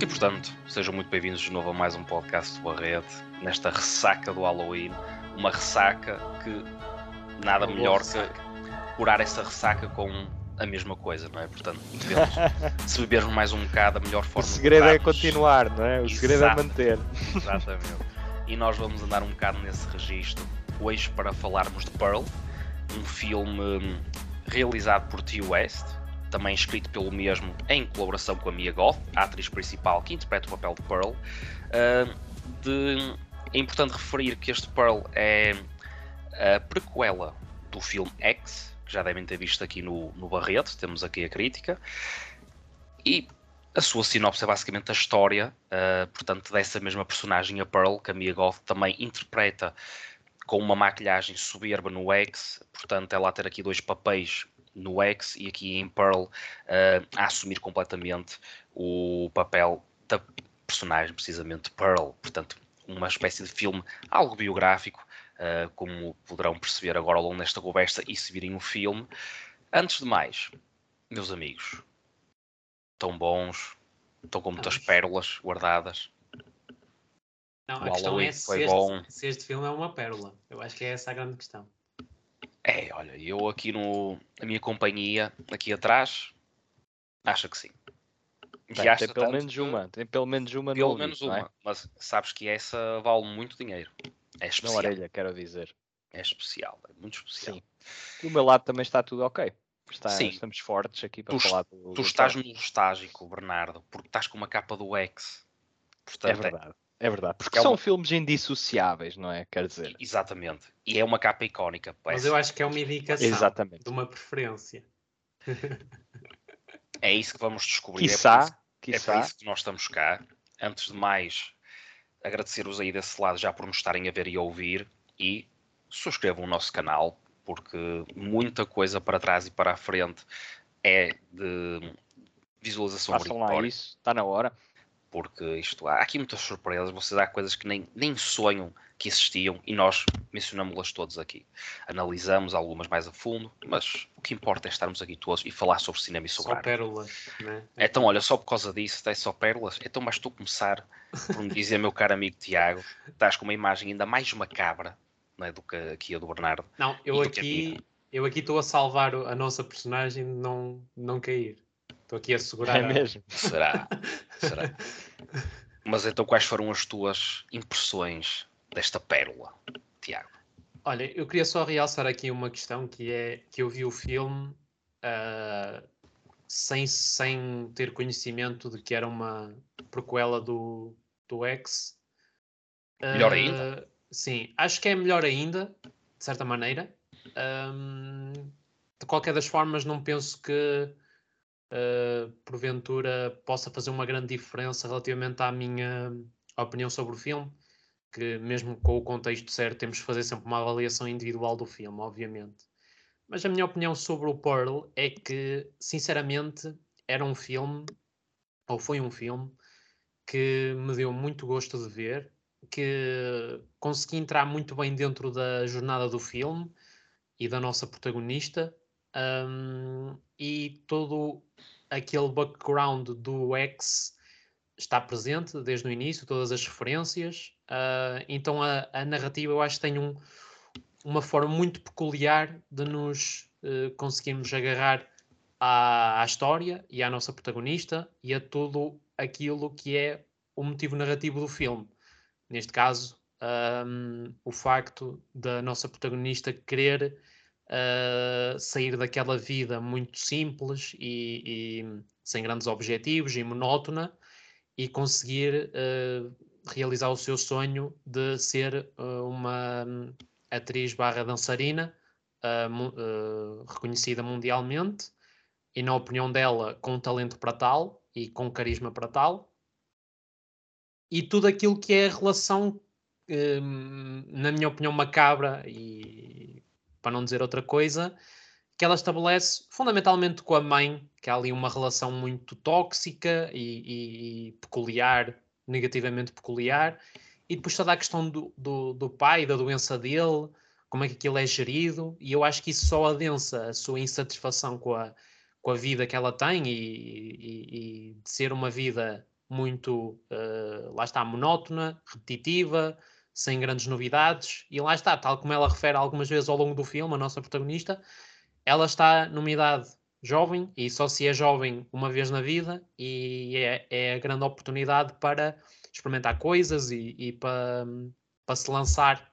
E portanto, sejam muito bem-vindos de novo a mais um podcast do Barrete, nesta ressaca do Halloween. Uma ressaca que nada Uma melhor boa que curar essa ressaca com a mesma coisa, não é? Portanto, devemos, se bebermos mais um bocado, a melhor O forma de segredo é curarmos- continuar, não é? O segredo é Exato. manter. Exatamente. E nós vamos andar um bocado nesse registro hoje para falarmos de Pearl, um filme hum, realizado por T. West, também escrito pelo mesmo em colaboração com a Mia Goth, a atriz principal que interpreta o papel de Pearl. Hum, de- é importante referir que este Pearl é a prequela do filme X, que já devem ter visto aqui no, no Barreto, temos aqui a crítica. E a sua sinopse é basicamente a história, uh, portanto, dessa mesma personagem, a Pearl, que a Mia Goth também interpreta com uma maquilhagem soberba no X, portanto, ela a ter aqui dois papéis no X e aqui em Pearl uh, a assumir completamente o papel da personagem, precisamente Pearl, portanto, uma espécie de filme algo biográfico, uh, como poderão perceber agora ao longo desta conversa e se virem o filme. Antes de mais, meus amigos, tão bons, estão com muitas pérolas guardadas. Não, O a questão Halloween é se foi este, bom. se este filme é uma pérola. Eu acho que é essa a grande questão. É, olha, eu aqui no, na minha companhia, aqui atrás, acho que sim. Bem, tem pelo menos que- uma. Tem pelo menos uma Pelo no menos não é? uma. Mas sabes que essa vale muito dinheiro. É Na especial. orelha, quero dizer. É especial, é muito especial. Sim. Do meu lado também está tudo ok. Está- Sim. Estamos fortes aqui para Tu, falar do. tu do estás Pearl. nostálgico, Bernardo, porque estás com uma capa do X. É Portanto, verdade. É verdade. Porque É são uma- filmes indissociáveis, não é? Quer dizer. Exatamente. E é uma capa icónica. Mas parece. eu acho que é uma indicação Exatamente. de uma preferência. É isso que vamos descobrir. é por isso Quiçá, É para quiçá. isso que nós estamos cá. Antes de mais, agradecer-vos aí desse lado já por nos estarem a ver e a ouvir e subscrevam o nosso canal, porque muita coisa para trás e para a frente é de visualização Façam lá isso. Está na hora. Porque isto há aqui muitas surpresas, vocês há coisas que nem, nem sonham que existiam e nós mencionamos-las todas aqui. Analisamos algumas mais a fundo, mas o que importa é estarmos aqui todos e falar sobre cinema e sobre Só arte. pérolas. Né? Então, olha, só por causa disso, é só pérolas. Então, mas tu começar por me dizer, meu caro amigo Tiago, estás com uma imagem ainda mais macabra não é, do que aqui a do Bernardo. Não, eu aqui eu aqui estou a salvar a nossa personagem de não, não cair. Estou aqui a segurar. É mesmo. Será? Será? Mas então, quais foram as tuas impressões desta pérola, Tiago? Olha, eu queria só realçar aqui uma questão que é que eu vi o filme ah, sem, sem ter conhecimento de que era uma prequela do, do X. Melhor Ah, ainda. Sim, acho que é melhor ainda, de certa maneira. Ahm, de qualquer das formas, não penso que ah, porventura possa fazer uma grande diferença relativamente à minha opinião sobre o filme que mesmo com o contexto certo temos que fazer sempre uma avaliação individual do filme, obviamente. Mas a minha opinião sobre o Pearl é que, sinceramente, era um filme, ou foi um filme, que me deu muito gosto de ver, que consegui entrar muito bem dentro da jornada do filme e da nossa protagonista, hum, e todo aquele background do X está presente desde o início, todas as referências. ah, então a, a narrativa eu acho que tem um- uma forma muito peculiar de nos eh, conseguirmos agarrar à, à história e à nossa protagonista e a tudo aquilo que é o motivo narrativo do filme. Neste caso, ahm, o facto da nossa protagonista querer ah, sair daquela vida muito simples e, e sem grandes objetivos e monótona e conseguir eh, realizar o seu sonho de ser eh, uma atriz barra dançarina eh, reconhecida mundialmente e na opinião dela com talento para tal e com carisma para tal. E tudo aquilo que é a relação na minha opinião macabra e para não dizer outra coisa que ela estabelece fundamentalmente com a mãe, que há ali uma relação muito tóxica e, e- e peculiar, negativamente peculiar, e depois toda a questão do, do, do pai, da doença dele, como é que aquilo é gerido, e eu acho que isso só adensa a sua insatisfação com a, com a vida que ela tem e, e- e de ser uma vida muito, eh, lá está, monótona, repetitiva, sem grandes novidades. E lá está, tal como ela refere algumas vezes ao longo do filme, a nossa protagonista, ela está numa idade jovem e só se é jovem uma vez na vida e é, é a grande oportunidade para experimentar coisas e, e para, para se lançar,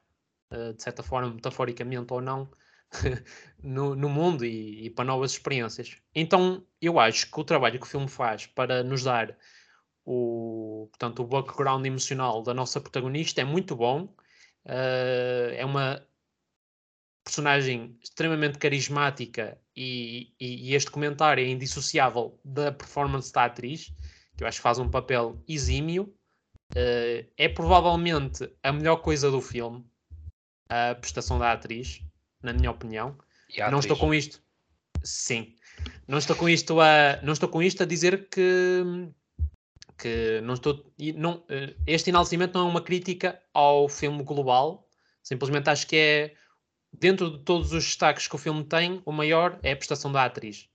eh, de certa forma, metaforicamente ou não, no, no mundo e, e para novas experiências. Então, eu acho que o trabalho que o filme faz para nos dar o, portanto, o background emocional da nossa protagonista é muito bom. Eh, é uma personagem extremamente carismática e, e- e este comentário é indissociável da performance da atriz, que eu acho que faz um papel exímio. Eh, é provavelmente a melhor coisa do filme, a prestação da atriz, na minha opinião. Não estou com isto. Sim. Não estou com isto a, não estou com isto a dizer que, que não estou. Não, eh, este enaltecimento não é uma crítica ao filme global. Simplesmente acho que é, dentro de todos os destaques que o filme tem, o maior é a prestação da atriz.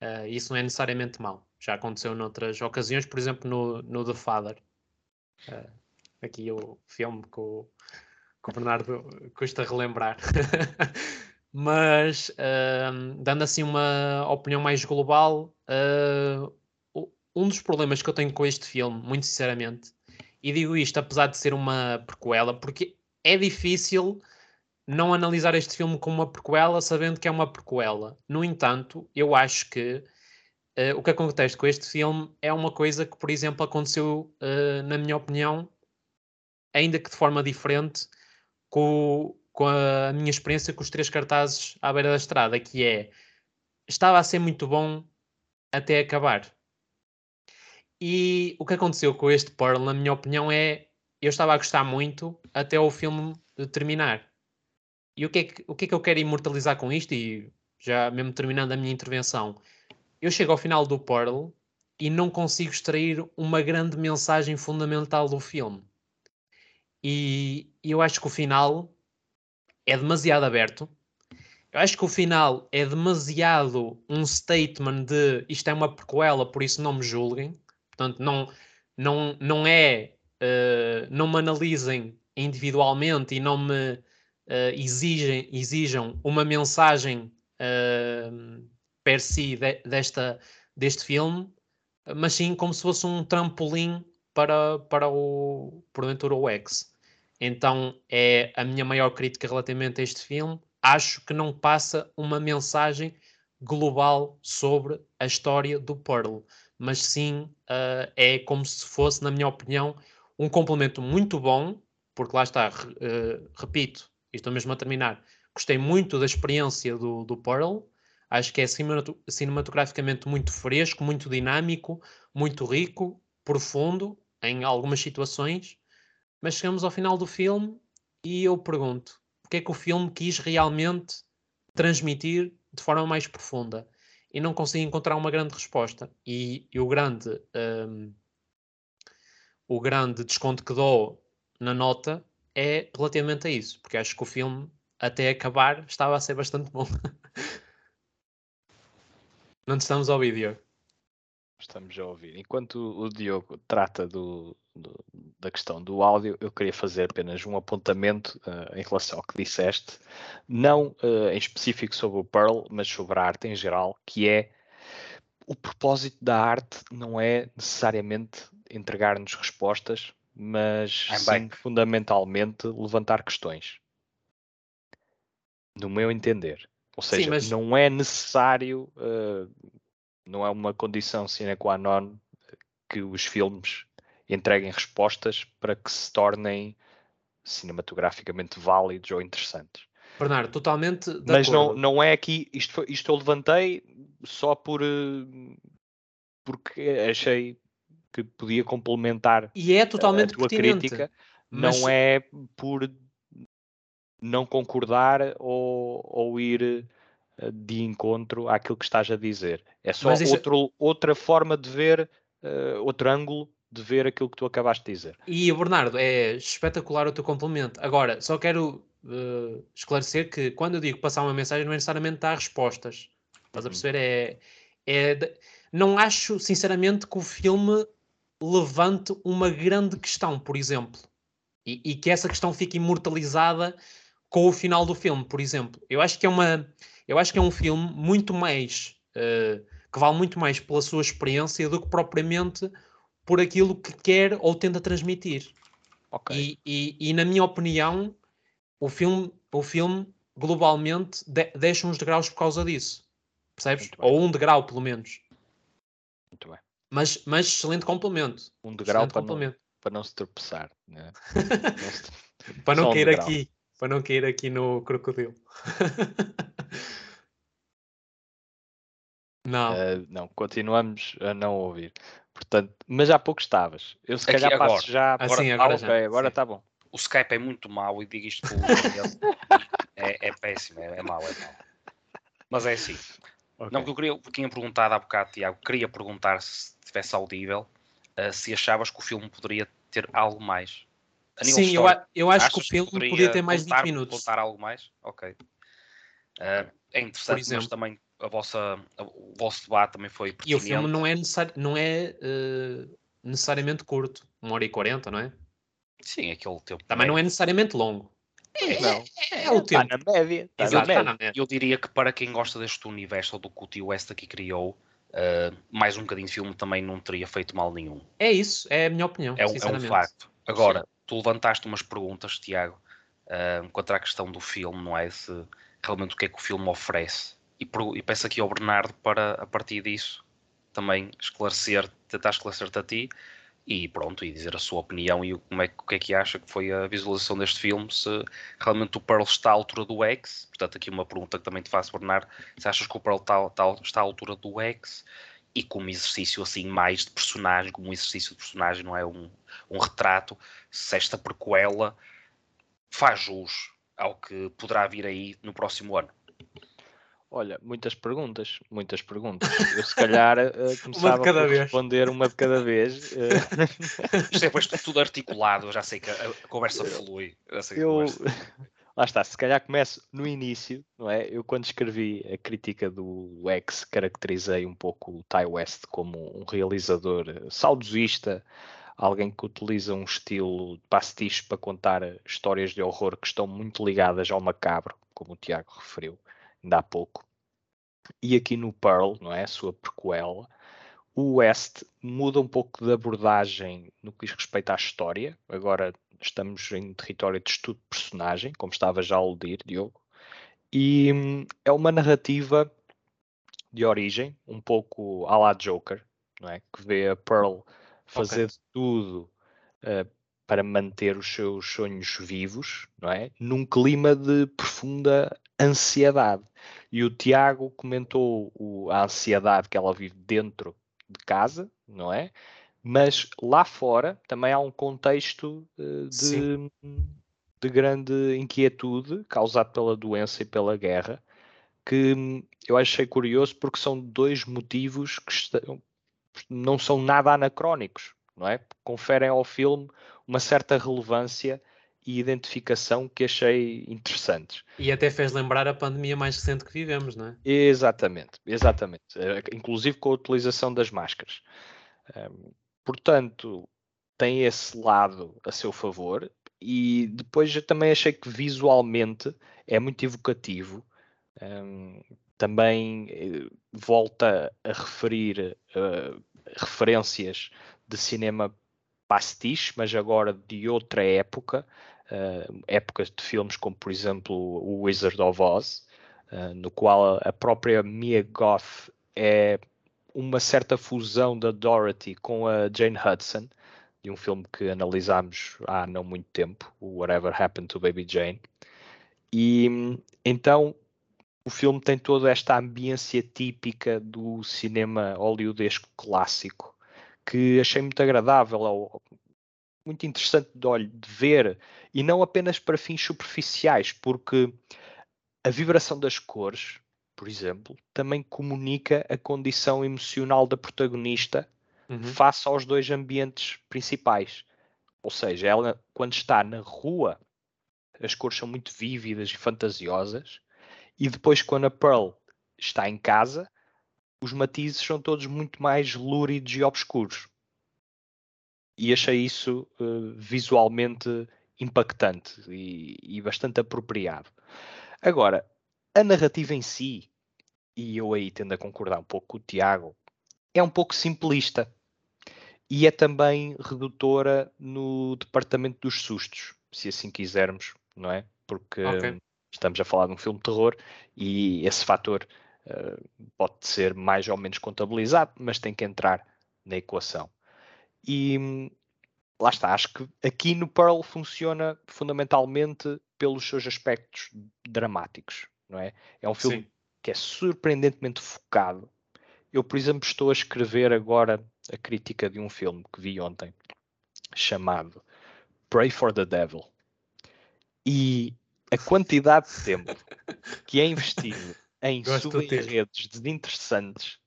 Eh, isso não é necessariamente mau. Já aconteceu noutras ocasiões, por exemplo, no, no The Father. Eh, aqui o filme que o, o Bernardo custa relembrar. Mas, ahm, dando assim uma opinião mais global, o- um dos problemas que eu tenho com este filme, muito sinceramente, e digo isto apesar de ser uma prequela, porque é difícil não analisar este filme como uma prequela sabendo que é uma prequela. No entanto, eu acho que ah, o que acontece com este filme é uma coisa que, por exemplo, aconteceu, ah, na minha opinião, ainda que de forma diferente, com, com a minha experiência com os três cartazes à beira da estrada, que é estava a ser muito bom até acabar. E o que aconteceu com este Pearl, na minha opinião, é eu estava a gostar muito até o filme terminar. E o que, é que, o que é que eu quero imortalizar com isto? E já mesmo terminando a minha intervenção, eu chego ao final do Pearl e não consigo extrair uma grande mensagem fundamental do filme. E eu acho que o final é demasiado aberto. Eu acho que o final é demasiado um statement de isto é uma prequela, por isso não me julguem. Portanto, não, não, não é. eh, não me analisem individualmente e não me eh, exigem, exijam uma mensagem eh, per si de- desta, deste filme, mas sim como se fosse um trampolim para, para o, porventura, o X. Então é a minha maior crítica relativamente a este filme. Acho que não passa uma mensagem global sobre a história do Pearl, mas sim ah, é como se fosse, na minha opinião, um complemento muito bom, porque lá está, eh, repito, e estou mesmo a terminar, gostei muito da experiência do, do Pearl, acho que é cinematograficamente muito fresco, muito dinâmico, muito rico, profundo em algumas situações, mas chegamos ao final do filme e eu pergunto: o que é que o filme quis realmente transmitir de forma mais profunda? E não consigo encontrar uma grande resposta. E, e o grande hum, o grande desconto que dou na nota é relativamente a isso, porque acho que o filme até acabar estava a ser bastante bom. não te estamos a ouvir, Estamos a ouvir. Enquanto o Diogo trata do, do- da questão do áudio, eu queria fazer apenas um apontamento eh, em relação ao que disseste, não eh, em específico sobre o Pearl, mas sobre a arte em geral, que é o propósito da arte não é necessariamente entregar-nos respostas, mas I'm sim, back. fundamentalmente levantar questões. No meu entender. Ou Sim, seja, mas- não é necessário, eh, não é uma condição sine qua non que os filmes entreguem respostas para que se tornem cinematograficamente válidos ou interessantes. Bernardo, totalmente de Mas não, acordo. não é aqui, isto, foi- isto eu levantei só por eh, porque achei que podia complementar E é totalmente a tua pertinente. crítica, mas- não é por não concordar ou, ou ir eh, de encontro àquilo que estás a dizer. É só Mas deixa- outro, outra forma de ver, eh, outro ângulo de ver aquilo que tu acabaste de dizer. E Bernardo, é espetacular o teu complemento. Agora, só quero eh, esclarecer que quando eu digo passar uma mensagem, não é necessariamente dar respostas. Estás a Uhum. perceber? É, É, não acho, sinceramente, que o filme levante uma grande questão, por exemplo, e, e, que essa questão fique imortalizada com o final do filme, por exemplo. Eu acho que é uma, eu acho que é um filme muito mais uh, que vale muito mais pela sua experiência do que propriamente por aquilo que quer ou tenta transmitir. Okay. E, e, e, na minha opinião, o filme, o filme globalmente de, deixa uns degraus por causa disso. Percebes? Ou um degrau, pelo menos. Muito bem. Mas, mas excelente complemento. Um degrau para, complemento. Não, para não se tropeçar. Né? não se... para não cair um aqui. Para não cair aqui no crocodilo. não. Uh, não, continuamos a não ouvir. Portanto, mas há pouco estavas. Eu se calhar passo agora. já. Assim, agora, ah, okay, agora está bom. O Skype é muito mau e digo isto é, é péssimo, é, é mau, é mau. Mas é assim. Okay. Não, porque eu queria, tinha perguntado há bocado, Tiago, queria perguntar se estivesse audível, uh, se achavas que o filme poderia ter algo mais. Sim, eu, eu acho que o filme poderia ter mais contar, 20 minutos. Contar algo mais? Ok. Uh, é interessante, exemplo, mas também a vossa, a, o vosso debate também foi E o filme não é, necessari não é uh, necessariamente curto, uma hora e quarenta, não é? Sim, aquele tempo. Também não é necessariamente longo. É, não. É, é o tempo. Está na média. Está Exato, na média. Eu diria que para quem gosta deste universo ou do que o Tio West aqui criou, uh, mais um bocadinho de filme também não teria feito mal nenhum. É isso, é a minha opinião. É, um, é um facto. Agora, Sim. tu levantaste umas perguntas, Tiago, uh, quanto à questão do filme, não é? Se realmente o que é que o filme oferece. E, e peço aqui ao Bernardo para, a partir disso, também esclarecer, tentar esclarecer-te a ti e pronto, e dizer a sua opinião e como é, o que é que acha que foi a visualização deste filme, se realmente o Pearl está à altura do X, portanto aqui uma pergunta que também te faço, Bernardo, se achas que o Pearl está, está, está à altura do X e como exercício assim mais de personagem, como um exercício de personagem, não é um, um retrato, se esta prequela faz jus ao que poderá vir aí no próximo ano. Olha, muitas perguntas, muitas perguntas. Eu se calhar uh, começava a responder uma de cada vez. Uh... Isto é depois tudo articulado, eu já sei que a, a conversa flui. Eu, lá está, se calhar começo no início, não é? Eu quando escrevi a crítica do X caracterizei um pouco o Ty West como um realizador saudosista, alguém que utiliza um estilo de pastiche para contar histórias de horror que estão muito ligadas ao macabro, como o Tiago referiu ainda há pouco. E aqui no Pearl, não é? A sua prequela, o West muda um pouco de abordagem no que diz respeito à história. Agora estamos em território de estudo de personagem, como estava já a aludir, Diogo. E hum, é uma narrativa de origem, um pouco à la Joker, não é? Que vê a Pearl fazer okay. tudo uh, para manter os seus sonhos vivos, não é? Num clima de profunda ansiedade. E o Tiago comentou o, a ansiedade que ela vive dentro de casa, não é? Mas lá fora também há um contexto uh, de, de, grande inquietude causado pela doença e pela guerra, que eu achei curioso porque são dois motivos que estão, não são nada anacrónicos, não é? Conferem ao filme uma certa relevância e identificação que achei interessantes. E até fez lembrar a pandemia mais recente que vivemos, não é? Exatamente, exatamente. Eh, inclusive com a utilização das máscaras. Portanto, tem esse lado a seu favor e depois eu também achei que visualmente é muito evocativo. Também eh, volta a referir uh, referências de cinema pastiche, mas agora de outra época, uh, épocas de filmes como, por exemplo, o Wizard of Oz, uh, no qual a própria Mia Goth é uma certa fusão da Dorothy com a Jane Hudson, de um filme que analisámos há não muito tempo, o Whatever Happened to Baby Jane. E então o filme tem toda esta ambiência típica do cinema hollywoodesco clássico que achei muito agradável, muito interessante de, olho, de ver, e não apenas para fins superficiais, porque a vibração das cores, por exemplo, também comunica a condição emocional da protagonista uhum. face aos dois ambientes principais. Ou seja, ela, quando está na rua, as cores são muito vívidas e fantasiosas, e depois, quando a Pearl está em casa, os matizes são todos muito mais lúridos e obscuros. E achei isso uh, visualmente impactante e, e, bastante apropriado. Agora, a narrativa em si, e eu aí tendo a concordar um pouco com o Tiago, é um pouco simplista e é também redutora no departamento dos sustos, se assim quisermos, não é? Porque okay. estamos a falar de um filme de terror e esse fator pode ser mais ou menos contabilizado, mas tem que entrar na equação. E lá está, acho que aqui no Pearl funciona fundamentalmente pelos seus aspectos dramáticos, não é? É um filme Sim. que é surpreendentemente focado. Eu, por exemplo, estou a escrever agora a crítica de um filme que vi ontem chamado Pray for the Devil. E a quantidade de tempo que é investido em subenredos desinteressantes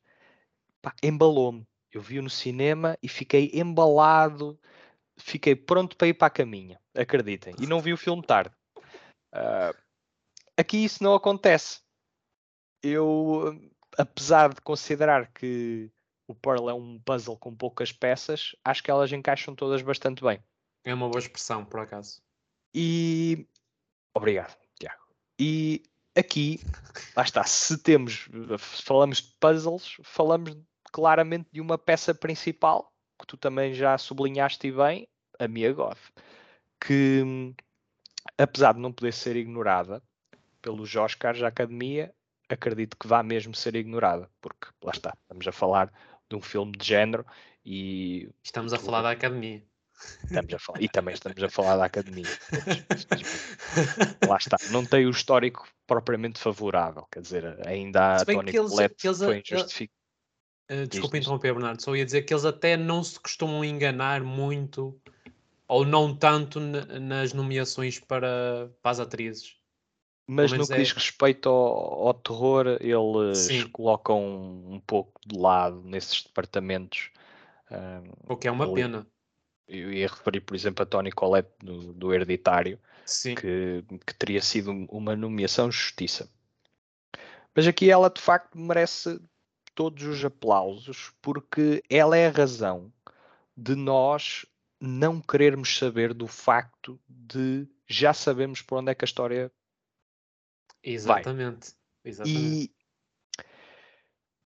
embalou-me. Eu vi-o no cinema e fiquei embalado, fiquei pronto para ir para a caminha, acreditem. E não vi o filme tarde. Uh, aqui isso não acontece. Eu, apesar de considerar que o Pearl é um puzzle com poucas peças, acho que elas encaixam todas bastante bem. É uma boa expressão, por acaso. E. Obrigado, Tiago. E aqui, lá está, se temos, falamos de puzzles, falamos claramente de uma peça principal, que tu também já sublinhaste bem, a Mia Goth, que apesar de não poder ser ignorada pelos Oscars da Academia, acredito que vá mesmo ser ignorada, porque lá está, estamos a falar de um filme de género e. Estamos a falar da academia. Estamos a falar, e também estamos a falar da academia. Lá está. Não tem o histórico propriamente favorável. Quer dizer, ainda a Tony Collette foi injustificado. Uh, desculpa interromper, Bernardo. Só ia dizer que eles até não se costumam enganar muito ou não tanto nas nomeações para, para as atrizes. Mas no que é... diz respeito ao, ao terror, eles Sim. colocam um, um, pouco de lado nesses departamentos. Um, o que é uma ali. pena. Eu ia referir, por exemplo, a Tony Collette do, do Hereditário, que, que, teria sido uma nomeação justiça. Mas aqui ela de facto merece todos os aplausos, porque ela é a razão de nós não querermos saber do facto de já sabemos por onde é que a história Exatamente. Exatamente. E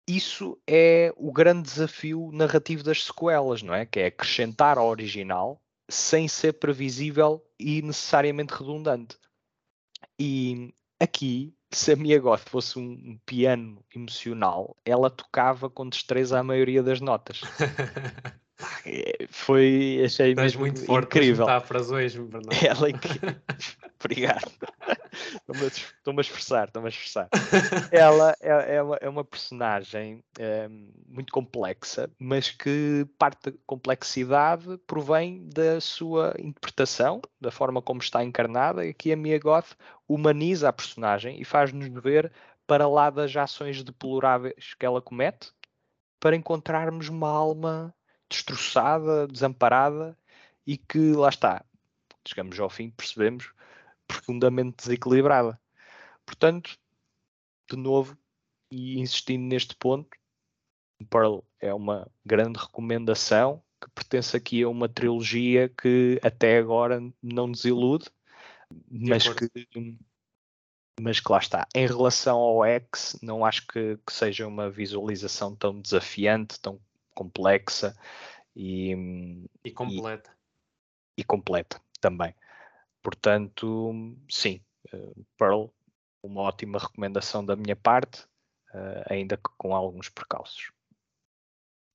isso é o grande desafio narrativo das sequelas, não é? Que é acrescentar ao original sem ser previsível e necessariamente redundante. E aqui, se a Mia Goth fosse um piano emocional, ela tocava com destreza a maioria das notas. É, foi, achei Estás mesmo muito forte incrível. metáforas hoje, Bernardo. Ela é incrível. Obrigado. Estou-me a esforçar, estou-me a esforçar. Ela é, é, uma, é uma personagem é, muito complexa, mas que parte da complexidade provém da sua interpretação, da forma como está encarnada. E aqui a Mia Goth humaniza a personagem e faz-nos ver para lá das ações deploráveis que ela comete, para encontrarmos uma alma destroçada, desamparada e que lá está, chegamos ao fim, percebemos profundamente desequilibrada. Portanto, de novo, e insistindo neste ponto, Pearl é uma grande recomendação que pertence aqui a uma trilogia que até agora não nos ilude, mas que, mas que lá está. Em relação ao X, não acho que, que seja uma visualização tão desafiante, tão complexa e, e completa. E, e completa também. Portanto, sim, uh, Pearl, uma ótima recomendação da minha parte, uh, ainda que com alguns percalços.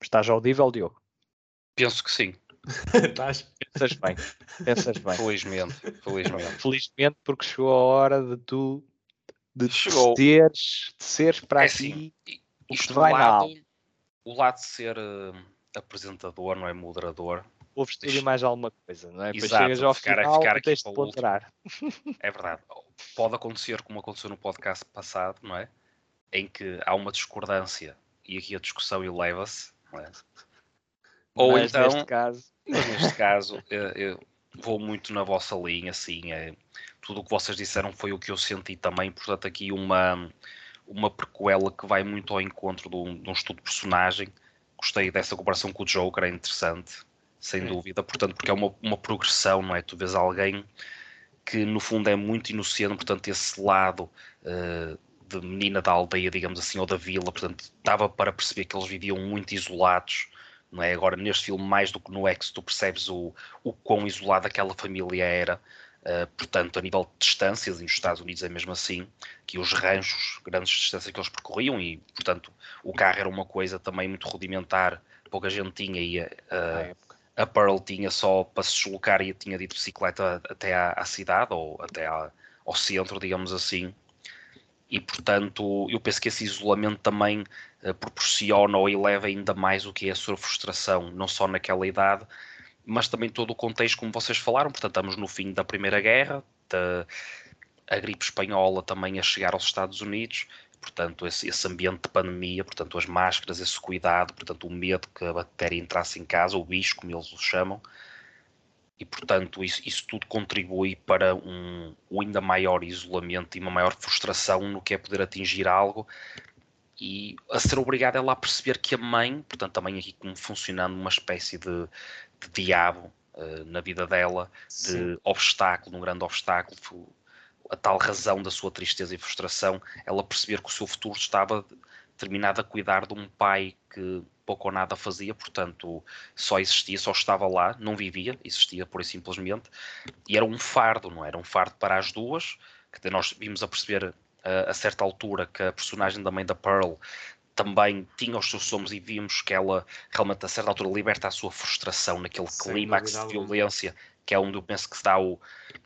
Estás audível, Diogo? Penso que sim. Estás? Pensas bem, pensas bem. Felizmente, felizmente. Felizmente porque chegou a hora de tu de chegou. Teres, de seres para é aqui assim, isto vai lado, o lado de ser uh, apresentador, não é moderador, ouves tudo e mais alguma coisa, não é? Depois chegas ao ficar, final ficar aqui de ponderar. É verdade. Pode acontecer como aconteceu no podcast passado, não é? Em que há uma discordância e aqui a discussão eleva-se, não é? Ou mas então, neste caso, mas neste caso eu, eu vou muito na vossa linha, assim, é, tudo o que vocês disseram foi o que eu senti também, portanto aqui uma uma prequela que vai muito ao encontro de um, de um estudo de personagem. Gostei dessa comparação com o Joker, é interessante, sem dúvida, portanto, porque é uma, uma progressão, não é? Tu vês alguém que no fundo é muito inocente, portanto, esse lado uh, de menina da aldeia, digamos assim, ou da vila, portanto, dava para perceber que eles viviam muito isolados, não é? Agora, neste filme, mais do que no X, tu percebes o, o quão isolada aquela família era, uh, portanto, a nível de distâncias, e nos Estados Unidos é mesmo assim, que os ranchos, grandes distâncias que eles percorriam, e, portanto, o carro era uma coisa também muito rudimentar, pouca gente tinha, e uh, a Pearl tinha só para se deslocar e tinha de ir de bicicleta até à, à cidade, ou até à, ao centro, digamos assim, e portanto eu penso que esse isolamento também uh, proporciona ou eleva ainda mais o que é a sua frustração, não só naquela idade, mas também todo o contexto, como vocês falaram. Portanto, estamos no fim da Primeira Guerra, da, a gripe espanhola também a chegar aos Estados Unidos, portanto, esse, esse, ambiente de pandemia, portanto, as máscaras, esse cuidado, portanto, o medo que a bactéria entrasse em casa, o bicho, como eles o chamam, e portanto isso, isso, tudo contribui para um, um, ainda maior isolamento e uma maior frustração no que é poder atingir algo e a ser obrigada ela a perceber que a mãe, portanto mãe aqui como funcionando uma espécie de, de diabo uh, na vida dela, Sim. de obstáculo, um grande obstáculo, a tal razão da sua tristeza e frustração, ela perceber que o seu futuro estava terminado a cuidar de um pai que pouco ou nada fazia, portanto só existia, só estava lá, não vivia, existia por e simplesmente, e era um fardo, não era um fardo para as duas, que nós vimos a perceber uh, a certa altura que a personagem da mãe da Pearl também tinha os seus somos e vimos que ela realmente a certa altura liberta a sua frustração naquele clímax de violência que é onde eu penso que se dá o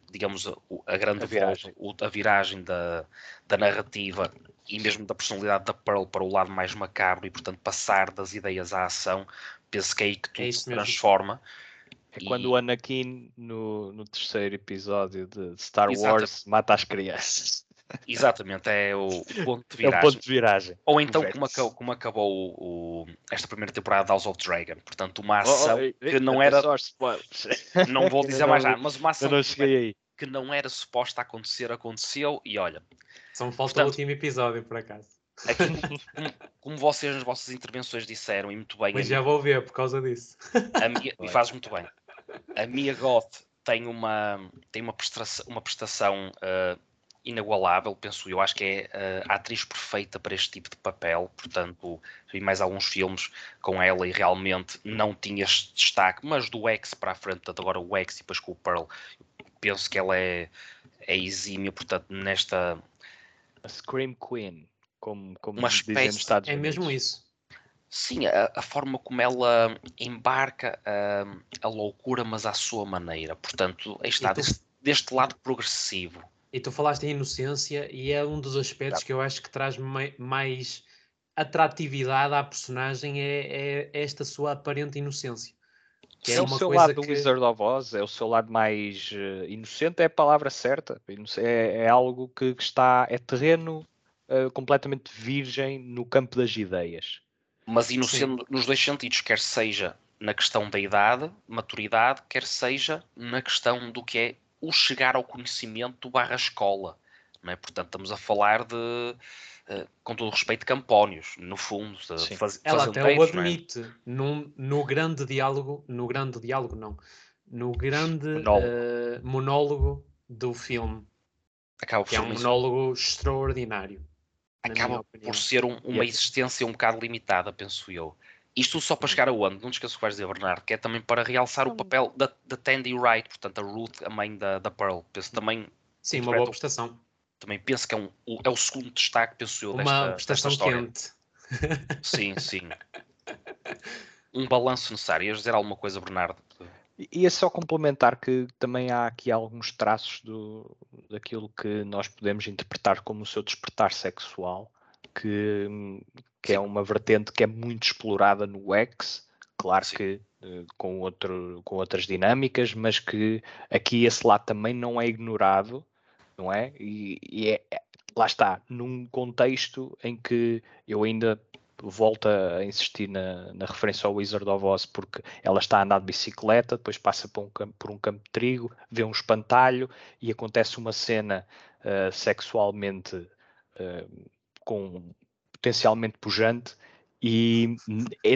digamos a, a grande a viragem, volta, a viragem da, da narrativa e mesmo da personalidade da Pearl para o lado mais macabro e portanto passar das ideias à ação penso que é aí que tudo é se transforma é e... quando o Anakin no, no terceiro episódio de Star Exatamente. Wars mata as crianças Exatamente, é o, o, ponto de viragem. É o ponto de viragem. Ou então, como acabou, como acabou o, esta primeira temporada de House of Dragon. Portanto, uma ação oh, oh, que não era. Não vou dizer mais nada, mas uma ação que, que não era suposta acontecer, aconteceu. E olha, só me falta Portanto, o último episódio, por acaso. Aqui, como, como, vocês nas vossas intervenções disseram, e muito bem. Mas já minha, vou ver por causa disso. Minha, e faz muito bem. A Mia Goth tem uma, tem uma prestação, uma prestação uh, inagualável, penso eu. Acho que é uh, a atriz perfeita para este tipo de papel. Portanto, vi mais alguns filmes com ela e realmente não tinha este destaque, mas do X para a frente, portanto, agora o X e depois com o Pearl, penso que ela é, é exímia, portanto, nesta a Scream Queen, como, como uma espécie, nos Estados É mesmo isso. Sim, a, a, forma como ela embarca a, a, loucura, mas à sua maneira. Portanto, está tu, deste, deste, lado progressivo. E tu falaste em inocência, e é um dos aspectos que eu acho que traz mai, mais atratividade à personagem é, é, esta sua aparente inocência. Que é, é o seu lado que... do Wizard of Oz, é o seu lado mais uh, inocente, é a palavra certa. É, é algo que, que, está, é terreno uh, completamente virgem no campo das ideias. Mas inocente Sim. nos dois sentidos, quer seja na questão da idade, maturidade, quer seja na questão do que é o chegar ao conhecimento barra escola. Não é? Portanto, estamos a falar de eh, com todo o respeito, Campónios, no fundo. Faz, Ela até o é? admite é? num, no grande diálogo, no grande diálogo não, no grande monólogo, uh, monólogo do filme. Acaba que é um monólogo extraordinário. Acaba por ser um, uma existência um bocado limitada, penso eu. Isto só para chegar a onde? Não te esqueças o que vais dizer, Bernardo, que é também para realçar o papel da, da Tandy Wright, portanto, a Ruth, a mãe da, da Pearl. Penso também. Sim, uma boa prestação também penso que é, um, é o segundo destaque, penso eu, Uma desta, prestação desta história. quente. Sim, sim. Um balanço necessário. Ias dizer alguma coisa, Bernardo? E é só complementar que também há aqui alguns traços do, daquilo que nós podemos interpretar como o seu despertar sexual, que, que é uma vertente que é muito explorada no X, claro Sim. que uh, com, outro, com outras dinâmicas, mas que aqui esse lado também não é ignorado não é? E, e é, é, lá está, num contexto em que eu ainda volto a insistir na, na, referência ao Wizard of Oz, porque ela está a andar de bicicleta, depois passa por um campo, por um campo de trigo, vê um espantalho e acontece uma cena uh, sexualmente uh, com potencialmente pujante e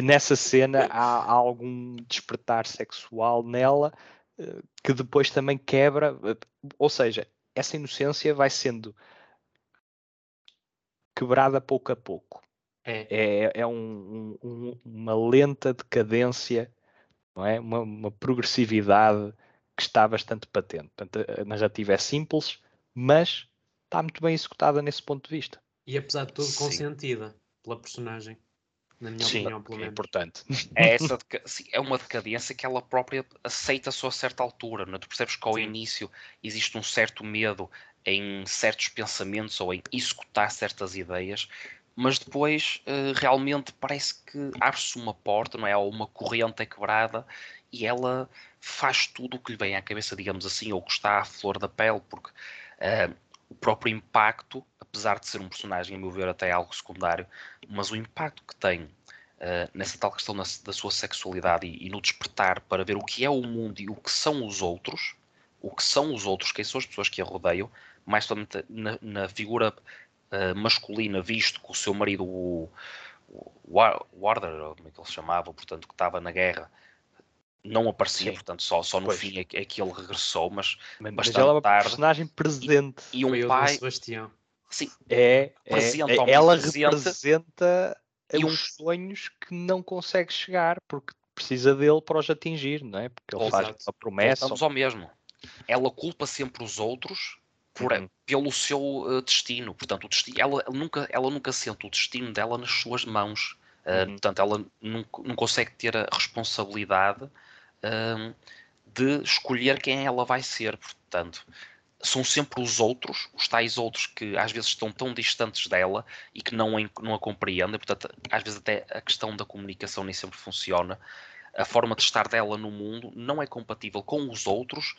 nessa cena há, há algum despertar sexual nela uh, que depois também quebra, uh, ou seja, essa inocência vai sendo quebrada pouco a pouco. É, é, é um, um, uma lenta decadência, não é? Uma, uma, progressividade que está bastante patente. Portanto, a narrativa é simples, mas está muito bem executada nesse ponto de vista. E apesar de tudo, consentida pela personagem. Na minha sim, opinião, pelo é menos. É importante. É, essa é uma decadência que ela própria aceita só a certa altura. Não? É? Tu percebes que ao sim. início existe um certo medo em certos pensamentos ou em executar certas ideias, mas depois uh, realmente parece que abre-se uma porta, não é? Ou uma corrente é quebrada e ela faz tudo o que lhe vem à cabeça, digamos assim, ou que está à flor da pele, porque uh, o próprio impacto, apesar de ser um personagem, a meu ver, até algo secundário, mas o impacto que tem uh, nessa tal questão na, da sua sexualidade e, e, no despertar para ver o que é o mundo e o que são os outros, o que são os outros, quem são as pessoas que a rodeiam, mais somente na, na figura uh, masculina, visto que o seu marido, o, o Warder, como é que ele se chamava, portanto, que estava na guerra, não aparecia, Sim. portanto, só, só no pois. fim é, é, que ele regressou, mas, mas bastante ela é uma tarde. personagem presente. E, e um Foi pai. Sebastião. Sim, é, é, é ela representa os um... sonhos que não consegue chegar, porque precisa dele para os atingir, não é? Porque ele Exato. faz uma promessa. Voltamos ao mesmo. Ela culpa sempre os outros por, uhum. pelo seu uh, destino. Portanto, o destino, ela, nunca, ela nunca sente o destino dela nas suas mãos. Uh, uhum. Portanto, ela não, não consegue ter a responsabilidade uh, de escolher quem ela vai ser. Portanto, são sempre os outros, os tais outros que às vezes estão tão distantes dela e que não, não a compreendem. Portanto, às vezes até a questão da comunicação nem sempre funciona. A forma de estar dela no mundo não é compatível com os outros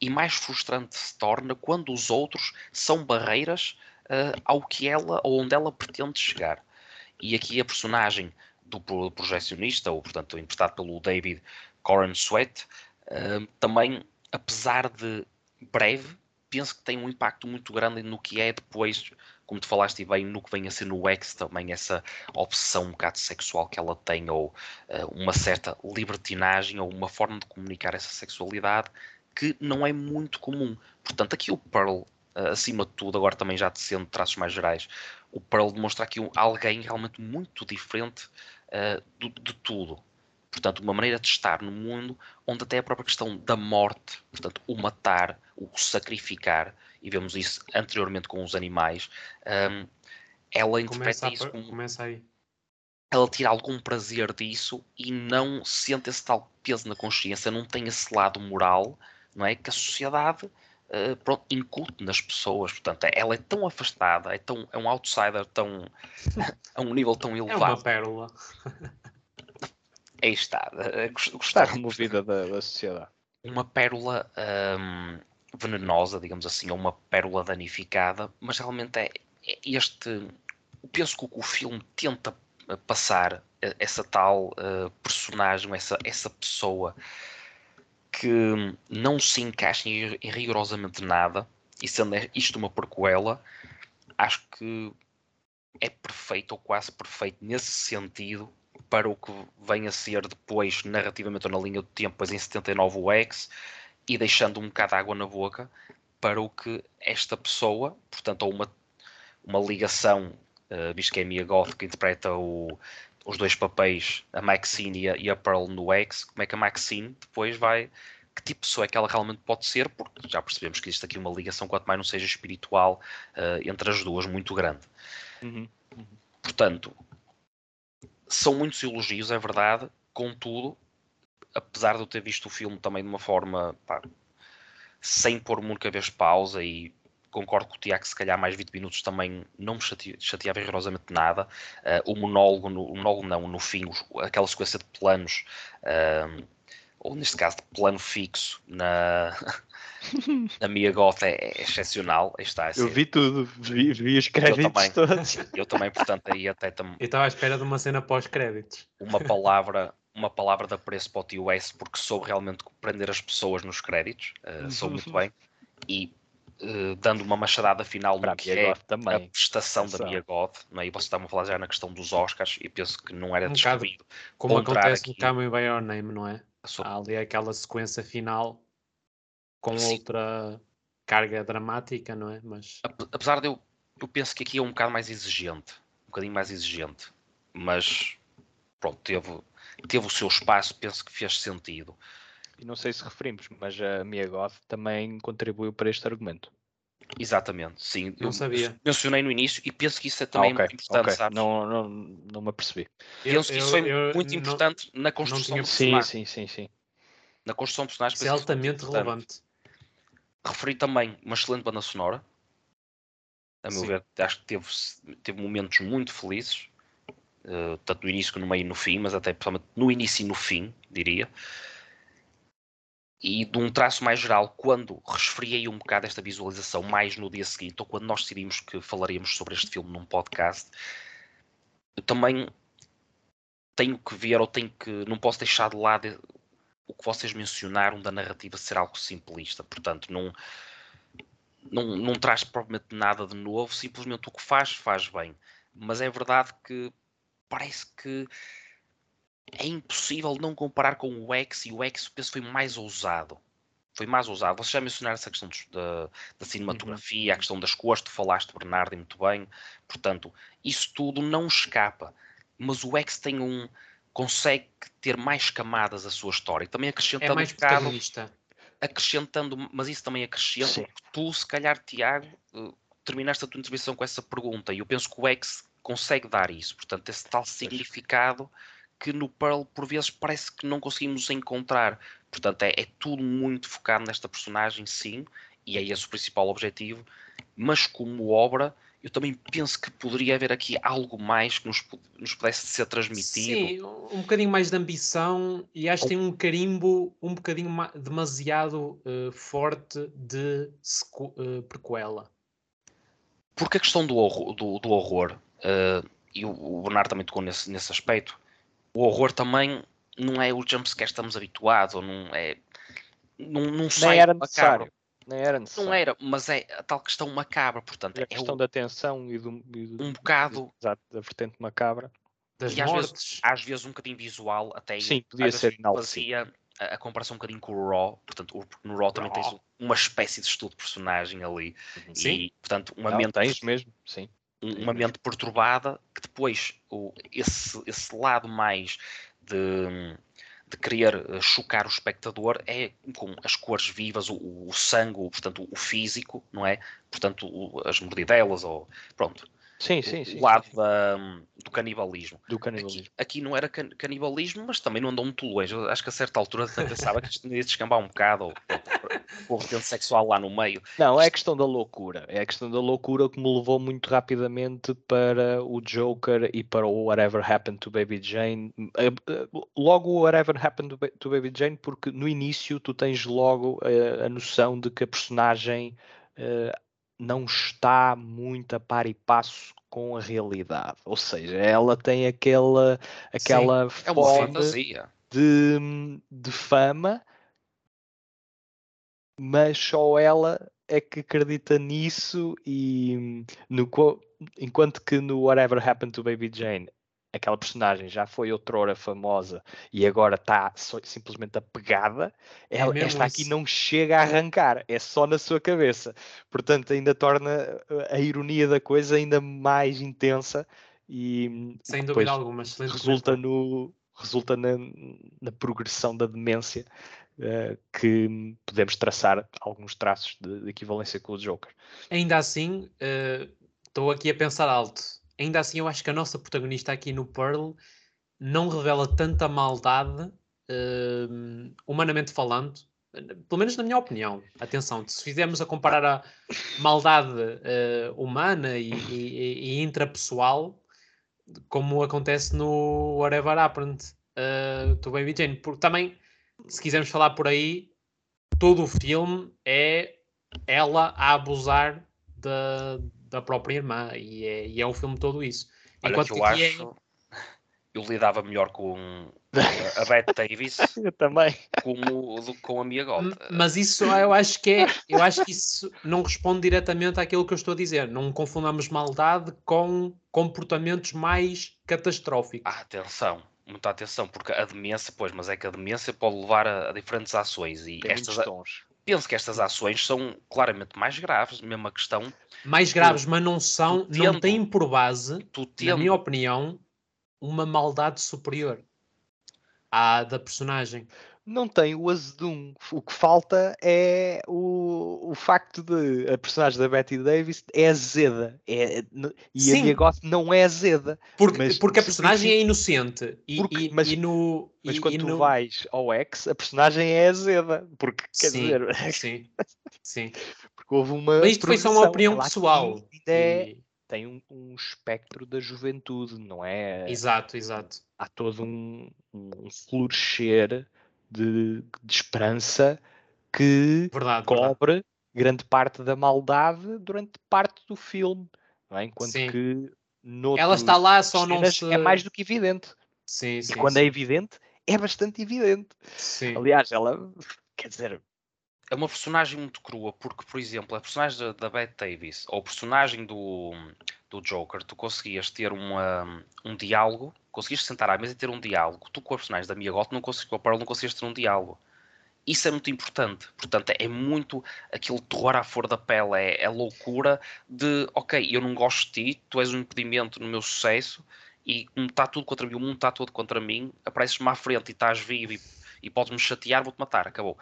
e mais frustrante se torna quando os outros são barreiras uh, ao que ela ou onde ela pretende chegar. E aqui a personagem do projecionista, ou portanto interpretado pelo David Coran Sweat, uh, também, apesar de breve, penso que tem um impacto muito grande no que é depois, como tu falaste bem, no que vem a ser no X também, essa obsessão um bocado sexual que ela tem, ou uh, uma certa libertinagem, ou uma forma de comunicar essa sexualidade que não é muito comum. Portanto, aqui o Pearl, uh, acima de tudo, agora também já sendo traços mais gerais, o Pearl demonstra aqui um, alguém realmente muito diferente uh, do, de tudo. Portanto, uma maneira de estar no mundo onde até a própria questão da morte, portanto, o matar, o sacrificar, e vemos isso anteriormente com os animais, um, ela interpreta isso como. Começa aí ela tira algum prazer disso e não sente esse tal peso na consciência, não tem esse lado moral não é? Que a sociedade uh, pronto, incute nas pessoas. Portanto, ela é tão afastada, é, tão, é um outsider tão, a um nível tão elevado. É uma pérola. Aí está. Está removida da, da, sociedade. Uma pérola um, venenosa, digamos assim, ou uma pérola danificada, mas realmente é, é este. Penso que o filme tenta passar essa tal uh, personagem, essa, essa pessoa que não se encaixa em, em rigorosamente nada, e sendo isto uma prequela, acho que é perfeito ou quase perfeito nesse sentido para o que vem a ser depois narrativamente ou na linha do tempo, pois em 79 o X, e deixando um bocado de água na boca para o que esta pessoa, portanto, ou uma, uma ligação, uh, visto que é a Mia Goth que interpreta o, os dois papéis, a Maxine e a, e a Pearl no X, como é que a Maxine depois vai. Que tipo de pessoa é que ela realmente pode ser, porque já percebemos que existe aqui uma ligação, quanto mais não seja espiritual, uh, entre as duas, muito grande. Uhum. Uhum. Portanto, são muitos elogios, é verdade, contudo, apesar de eu ter visto o filme também de uma forma pá, sem pôr muita vez pausa e concordo com o Tiago se calhar mais 20 minutos também não me chateava rigorosamente nada. Uh, o monólogo, no, o monólogo não, no fim, aquela sequência de planos, uh, ou neste caso de plano fixo na, na Mia Goth é, é excepcional. Está, eu vi tudo, vi, vi os créditos eu também, todos. Eu também, portanto, aí até também. Eu estava à espera de uma cena pós-créditos. Uma palavra, uma palavra de apreço para o TOS, porque soube realmente prender as pessoas nos créditos, uh, soube muito bem. E uh, dando uma machadada final Para no que é também. a prestação da. Mia God, não é? e você estava a falar já na questão dos Oscars, e penso que não era Um descabido. Como acontece no aqui. Coming by Your Name, não é? a Há ali aquela sequência final com Sim. outra carga dramática, não é? Mas Ape- Apesar de eu, eu penso que aqui é um bocado mais exigente, um bocadinho mais exigente, mas pronto, teve, teve o seu espaço, penso que fez sentido. E não sei se referimos, mas a Mia Goth também contribuiu para este argumento. Exatamente, sim. Não eu sabia. mencionei no início e penso que isso é também Ah, ok, muito importante, ok. sabes? Não, não, não me apercebi. penso que isso foi muito não- importante na construção do Sim, personagem. sim, sim, sim. Na construção do personagem, Isso é altamente relevante. Referi também uma excelente banda sonora. A meu Sim. ver, acho que teve, teve momentos muito felizes, eh, tanto no início como no meio e no fim, mas até principalmente no início e no fim, diria. E de um traço mais geral, quando resfriei um bocado esta visualização mais no dia seguinte, ou quando nós decidimos que falaríamos sobre este filme num podcast, eu também tenho que ver, ou tenho que, não posso deixar de lado o que vocês mencionaram da narrativa ser algo simplista. Portanto, não, não, não traz propriamente nada de novo, simplesmente o que faz, faz bem. Mas é verdade que parece que é impossível não comparar com o X e o X penso foi mais ousado. Foi mais ousado. Vocês já mencionaram essa questão dos- da, da cinematografia, a questão das cores, tu falaste, Bernardo, e muito bem. Portanto, isso tudo não escapa. Mas o X tem um. Consegue ter mais camadas a sua história. E também É acrescentando mais um bocado acrescentando, mas isso também acrescenta, Sim. tu, se calhar, Tiago, eh, terminaste a tua intervenção com essa pergunta, e eu penso que o X consegue dar isso, portanto, esse tal significado que no Pearl, por vezes, parece que não conseguimos encontrar. Portanto, é, é tudo muito focado nesta personagem, sim, e é esse o principal objetivo, mas como obra, eu também penso que poderia haver aqui algo mais que nos, nos pudesse ser transmitido. Sim, um bocadinho mais de ambição e acho que tem um carimbo um bocadinho ma- demasiado eh, forte de eh, prequela. Porque a questão do horror, do, do horror eh, e o, o Bernardo também tocou nesse, nesse aspecto, o horror também não é o jumpscare que estamos habituados, ou não é. Não, não sai Nem era necessário. Nem era necessário. Não era, mas é a tal questão macabra, portanto, E a é questão o- da tensão e do, e do- um bocado, Exato, da vertente macabra. Das E às vezes- mortes. às vezes um bocadinho visual, até Sim, às podia vezes ser fazia a, a comparação um bocadinho com o Raw, portanto, o- porque no Raw também tens uma espécie de estudo de personagem ali, Sim. e portanto, uma Não, mente tens mesmo, sim. um- Sim, uma mesmo. mente perturbada que depois o, esse, esse lado mais de, de querer eh, chocar o espectador é com as cores vivas, o, o sangue, portanto, o físico, não é? Portanto, o- as mordidelas, ou pronto, Sim, sim, sim. o lado da- do canibalismo. Do Aqui, canibalismo. aqui não era can- canibalismo, mas também não andou muito longe. Acho que a certa altura pensava que isto ia descambar um bocado, ou pronto, o sexual lá no meio. Não, é a questão da loucura. É a questão da loucura que me levou muito rapidamente para o Joker e para o Whatever Happened to Baby Jane. Eh, eh, Logo o Whatever Happened to Ba- to Baby Jane, porque no início tu tens logo eh, a noção de que a personagem eh, não está muito a par e passo com a realidade. Ou seja, ela tem aquela, aquela É uma fome fantasia. de, de fama, mas só ela é que acredita nisso e no, enquanto que no Whatever Happened to Baby Jane aquela personagem já foi outrora famosa e agora está simplesmente apegada, ela, mesmo esta aqui isso. não chega a arrancar, é só na sua cabeça. Portanto, ainda torna uh, a ironia da coisa ainda mais intensa e Sem dúvida alguma. Resulta no resulta na, na progressão da demência eh, que podemos traçar alguns traços de, de equivalência com o Joker. Ainda assim, eh, estou aqui a pensar alto. Ainda assim, eu acho que a nossa protagonista aqui no Pearl não revela tanta maldade, eh, humanamente falando, pelo menos na minha opinião. Atenção, se fizermos a comparar a maldade eh, humana e, e, e intrapessoal, como acontece no Whatever Happened uh, to Baby Jane, porque também, se quisermos falar por aí, todo o filme é ela a abusar da, da própria irmã e é, e é o filme todo isso. Olha Enquanto que que eu aqui acho, eu lidava melhor com a Bette Davis Eu também. com, o, do que com a Mia Goth. M- Mas isso eu acho que é, eu acho que isso não responde diretamente àquilo que eu estou a dizer. Não confundamos maldade com comportamentos mais catastróficos. Ah, atenção, muita atenção, porque a demência, pois, mas é que a demência pode levar a, a diferentes ações e Tem estas, tons. Penso que estas ações são claramente mais graves, mesmo a questão, mais graves, mas não são, tu não tendo- têm por base, tu na tendo, minha opinião, uma maldade superior à da personagem. Não tem o azedum. O que falta é o, o facto de a personagem da Betty Davis é azeda. É, n- e Sim. a Goth não é azeda. Porque, Mas porque a personagem é inocente. E, Porque- e- mas- e no. Mas e- quando tu no- vais ao X, a personagem é azeda. Porque, quer Sim, dizer, sim, sim. porque houve uma. Mas isto foi só uma opinião pessoal. é- tem um, um espectro da juventude, não é? Exato, exato. Há todo um, um florescer de, de esperança que Verdade. verdade. cobre grande parte da maldade durante parte do filme. Não é? Enquanto Sim. que Ela está lá, só não se. é mais do que evidente. Sim, sim. e quando sim, é evidente, é bastante evidente. sim. Aliás, ela, quer dizer, é uma personagem muito crua, porque, por exemplo, a personagem da, da Bette Davis ou o personagem do, do Joker, tu conseguias ter uma, um diálogo, conseguias sentar à mesa e ter um diálogo. Tu com a personagem da Mia Goth não conseguias, com a Pearl não conseguias ter um diálogo. Isso é muito importante. Portanto, é muito aquele terror à flor da pele, é, é loucura de, ok, eu não gosto de ti, tu és um impedimento no meu sucesso e como está tudo contra mim, o mundo está todo contra mim, apareces-me à frente e estás vivo e, e podes-me chatear, vou-te matar, acabou.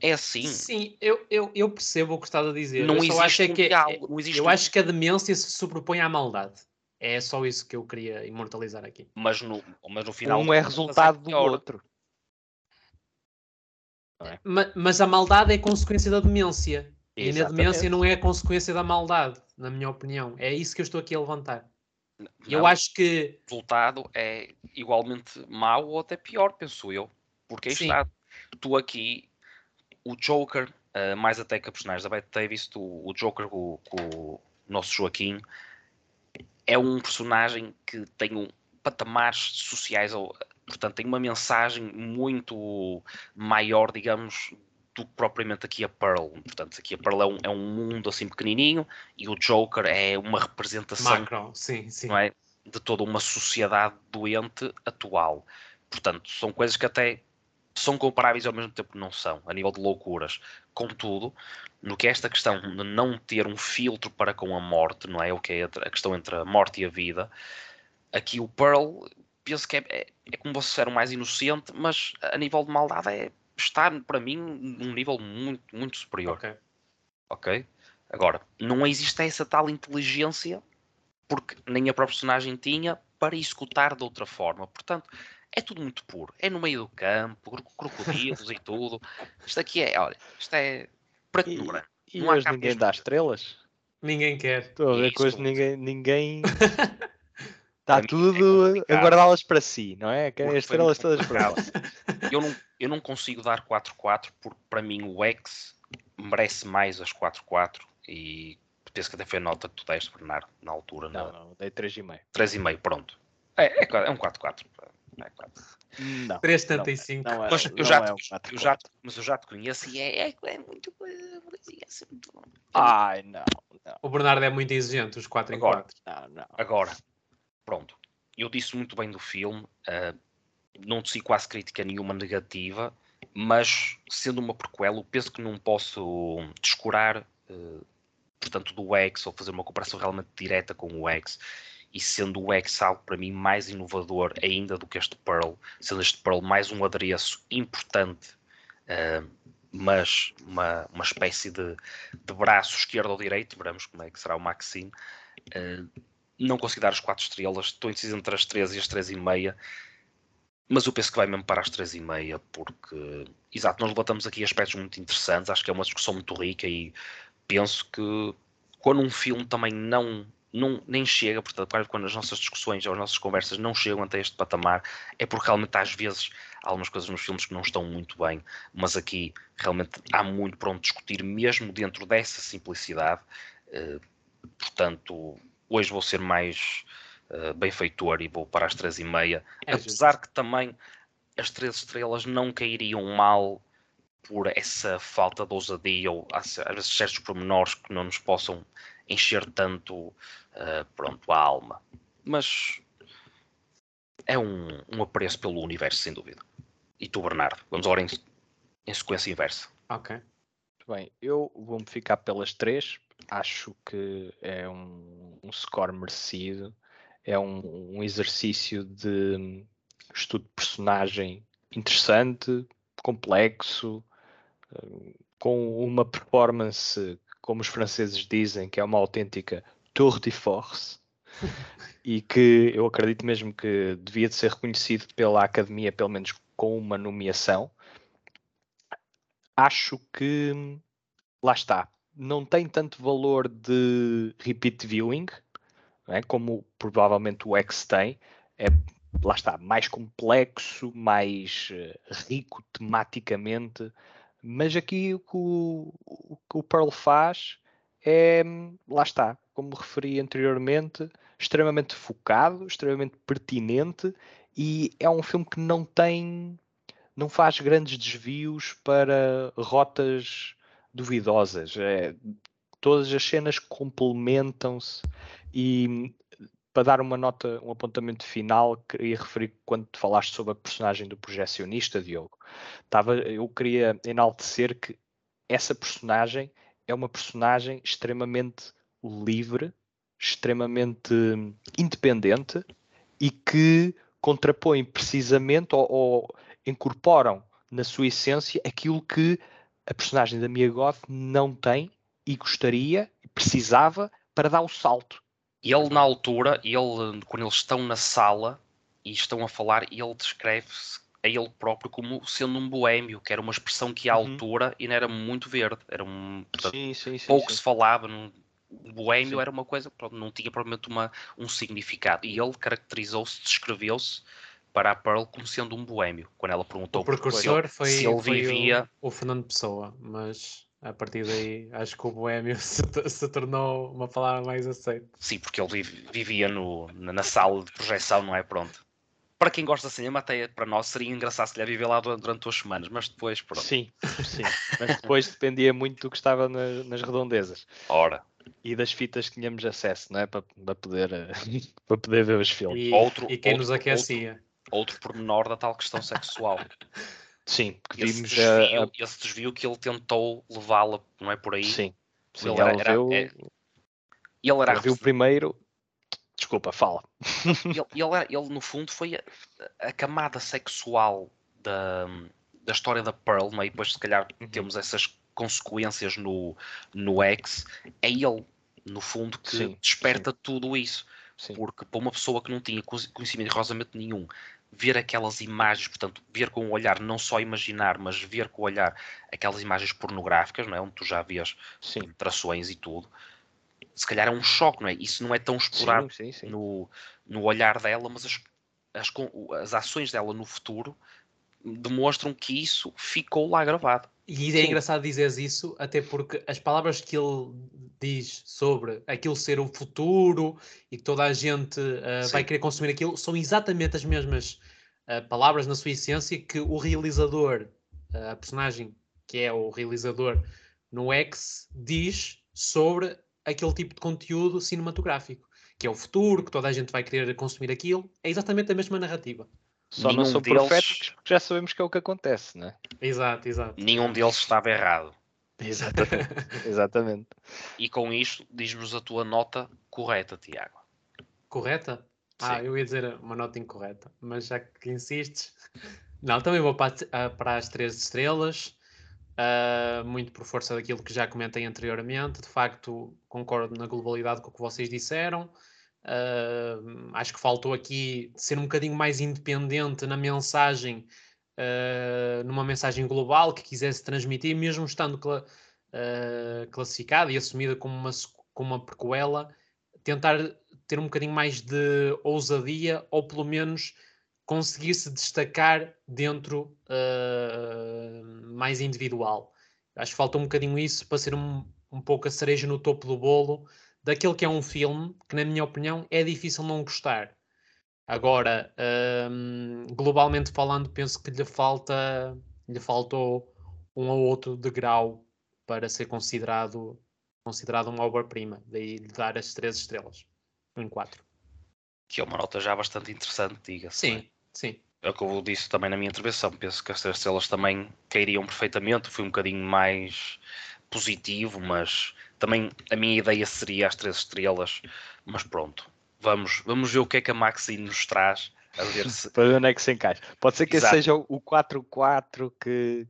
É assim. Sim, eu, eu, eu percebo o que estás a dizer. Não eu só acho existe é um que diálogo, não existe eu um- acho que a demência se sobrepõe à maldade. É só isso que eu queria imortalizar aqui. mas no, mas no final um é contas resultado do outro. Ma- Mas, a maldade é consequência da demência. E na demência Exatamente. não é a consequência da maldade, na minha opinião. É isso que eu estou aqui a levantar. Eu Não, acho que o resultado é igualmente mau ou até pior, penso eu. Porque aí Sim. está, tu aqui, o Joker, eh, mais até que a personagem da Bette Davis, tu, o Joker com, com o nosso Joaquim, é um personagem que tem um patamares sociais, portanto, tem uma mensagem muito maior, digamos, do que propriamente aqui a Pearl. Portanto, aqui a Pearl é um, é um mundo assim pequenininho e o Joker é uma representação macro, sim, sim. não é? de toda uma sociedade doente atual. Portanto, são coisas que até são comparáveis ao mesmo tempo não são, a nível de loucuras. Contudo, no que é esta questão de não ter um filtro para com a morte, não é? O que é a questão entre a morte e a vida, aqui o Pearl, penso que é, é, é como vocês disseram, mais inocente, mas a nível de maldade é, está para mim num nível muito, muito superior Ok. ok? Agora, não existe essa tal inteligência, porque nem a própria personagem tinha, para executar de outra forma. Portanto, é tudo muito puro. É no meio do campo, cro- crocodilos e tudo. Isto aqui é, olha, isto é preto no E- branco. E Não hoje ninguém dá estrelas. Ninguém quer. Estou a ver que hoje ninguém. ninguém... Está mim é tudo a complicado. guardá-las para si, não é? Querem as estrelas todas para si. Eu não, eu não consigo dar 4-4 porque para mim o X merece mais as 4-4 e penso que até foi a nota que tu deste, Bernardo, na altura. Não, na não, dei 3,5. 3,5, pronto. É, é, é um 4-4. É 4. Não. 3,75. Não, não é, Mas eu não já, é te, eu já 4,4. te- mas eu já te conheço e é, é, é muito. é muito- Ai, não, não, O Bernardo é muito exigente, os 4 em Agora. 4. não, não. Agora, pronto. Eu disse muito bem do filme, ah, não disse quase crítica nenhuma negativa, mas sendo uma prequela, eu penso que não posso descurar, ah, portanto, do X ou fazer uma comparação realmente direta com o X. E sendo o X algo para mim mais inovador ainda do que este Pearl, sendo este Pearl mais um adereço importante, ah, mas uma, uma espécie de, de braço esquerdo ou direito, veremos como é que será o Maxine. ah, não consegui dar as 4 estrelas, estou indeciso entre as 3 e as 3,5, mas eu penso que vai mesmo para as 3,5, porque, exato, nós levantamos aqui aspectos muito interessantes, acho que é uma discussão muito rica e penso que quando um filme também não, não nem chega, portanto, quando as nossas discussões ou as nossas conversas não chegam até este patamar, é porque realmente às vezes há algumas coisas nos filmes que não estão muito bem, mas aqui realmente há muito para onde discutir, mesmo dentro dessa simplicidade. Eh, portanto, hoje vou ser mais uh, benfeitor e vou para as três e meia. É Apesar justo. que também as três estrelas não cairiam mal por essa falta de ousadia ou às às vezes certos pormenores que não nos possam encher tanto uh, pronto, a alma. Mas é um, um apreço pelo universo, sem dúvida. E tu, Bernardo? Vamos agora em, em sequência inversa. Ok. Muito bem, eu vou-me ficar pelas três. Acho que é um, um score merecido. É um, um exercício de estudo de personagem interessante, complexo, eh, com uma performance, como os franceses dizem, que é uma autêntica tour de force. e que eu acredito mesmo que devia de ser reconhecido pela academia, pelo menos com uma nomeação. Acho que lá está, não tem tanto valor de repeat viewing, é? como provavelmente o X tem. É, lá está, mais complexo, mais eh, rico tematicamente. Mas aqui o que o, o que o Pearl faz é, lá está, como referi anteriormente, extremamente focado, extremamente pertinente e é um filme que não tem, não faz grandes desvios para rotas duvidosas. É, todas as cenas complementam-se e para dar uma nota, um apontamento final, queria referir quando te falaste sobre a personagem do projecionista, Diogo. Tava, eu queria enaltecer que essa personagem é uma personagem extremamente livre, extremamente independente e que contrapõe precisamente ou, ou incorporam na sua essência aquilo que a personagem da Mia Goth não tem e gostaria, precisava para dar o salto. Ele, na altura, ele, quando eles estão na sala e estão a falar, ele descreve-se a ele próprio como sendo um boémio, que era uma expressão que à Uhum. altura ainda era muito verde. Era um, portanto, Sim, sim, sim. pouco sim. se falava. Num, o boémio Sim. era uma coisa, pronto, não tinha provavelmente uma, um significado. E ele caracterizou-se, descreveu-se para a Pearl como sendo um boémio. Quando ela perguntou O por- precursor foi, se ele foi vivia. o, o Fernando Pessoa, mas a partir daí acho que o boémio se, se tornou uma palavra mais aceita. Sim, porque ele vivia no, na, na sala de projeção, não é? Pronto. Para quem gosta de cinema, até para nós seria engraçado se lhe viver lá durante, duas semanas, mas depois, pronto. Sim, sim. Mas depois dependia muito do que estava na- nas redondezas Ora, e das fitas que tínhamos acesso, não é? Para, para, poder, eh, para poder ver os filmes. E, Outro- e quem outro- nos aquecia. outro pormenor da tal questão sexual. Sim, porque Esse vimos desvio, a, a- esse desvio que ele tentou levá-la, não é por aí? Sim, sim Ele ela era- era- viu, é- ele era, ela viu o primeiro. Desculpa, fala. ele, ele era- ele, no fundo foi a, a camada sexual da, da história da Pearl, não é? e depois se calhar Uhum. temos essas consequências no, no X, é ele, no fundo, que Sim, desperta tudo isso. Sim. Porque para uma pessoa que não tinha conhe- conhecimento rigorosamente nenhum, ver aquelas imagens, portanto, ver com o olhar, não só imaginar, mas ver com o olhar aquelas imagens pornográficas, não é? onde tu já vês Sim, trações e tudo, se calhar é um choque, não é? Isso não é tão explorado sim, sim, sim. no, no olhar dela, mas as, as, as ações dela no futuro demonstram que isso ficou lá gravado. E é Sim. engraçado dizeres isso, até porque as palavras que ele diz sobre aquilo ser o futuro e que toda a gente uh, vai querer consumir aquilo são exatamente as mesmas uh, palavras na sua essência que o realizador, uh, a personagem que é o realizador no X, diz sobre aquele tipo de conteúdo cinematográfico, que é o futuro, que toda a gente vai querer consumir aquilo. É exatamente a mesma narrativa. Só não Nenhum são deles- proféticos porque já sabemos que é o que acontece, não é? Exato, exato. Nenhum deles estava errado. Exatamente. Exatamente. E com isto, diz-nos a tua nota correta, Tiago. Correta? Ah, Sim. eu ia dizer uma nota incorreta, mas já que insistes. Não, também vou para as três estrelas, ah, muito por força daquilo que já comentei anteriormente. De facto, concordo na globalidade com o que vocês disseram. Ah, acho que faltou aqui ser um bocadinho mais independente na mensagem, ah, numa mensagem global que quisesse transmitir, mesmo estando ah, classificada e assumida como uma, como uma prequela, tentar ter um bocadinho mais de ousadia ou pelo menos conseguir se destacar dentro ah, mais individual. Acho que falta um bocadinho isso para ser um, um pouco a cereja no topo do bolo daquele que é um filme que, na minha opinião, é difícil não gostar. Agora, hum, globalmente falando, penso que lhe falta, lhe faltou um ou outro degrau para ser considerado, considerado uma obra-prima. Daí lhe dar as três estrelas em quatro. Que é uma nota já bastante interessante, diga-se. Sim? Sim. É o que eu disse também na minha intervenção. Penso que as três estrelas também cairiam perfeitamente. Fui um bocadinho mais positivo, mas também a minha ideia seria as três estrelas. Mas pronto, vamos, vamos ver o que é que a Maxine nos traz. A ver se. Para ver onde é que se encaixa. Pode ser que esse Exato. seja o 4-4 que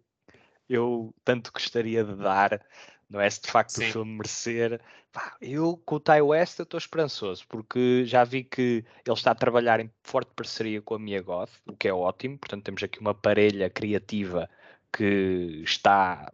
eu tanto gostaria de dar, não é? Se de facto Sim. o filme merecer. Pá, eu com o Ty West estou esperançoso, porque já vi que ele está a trabalhar em forte parceria com a Mia Goth, o que é ótimo. Portanto, temos aqui uma parelha criativa que está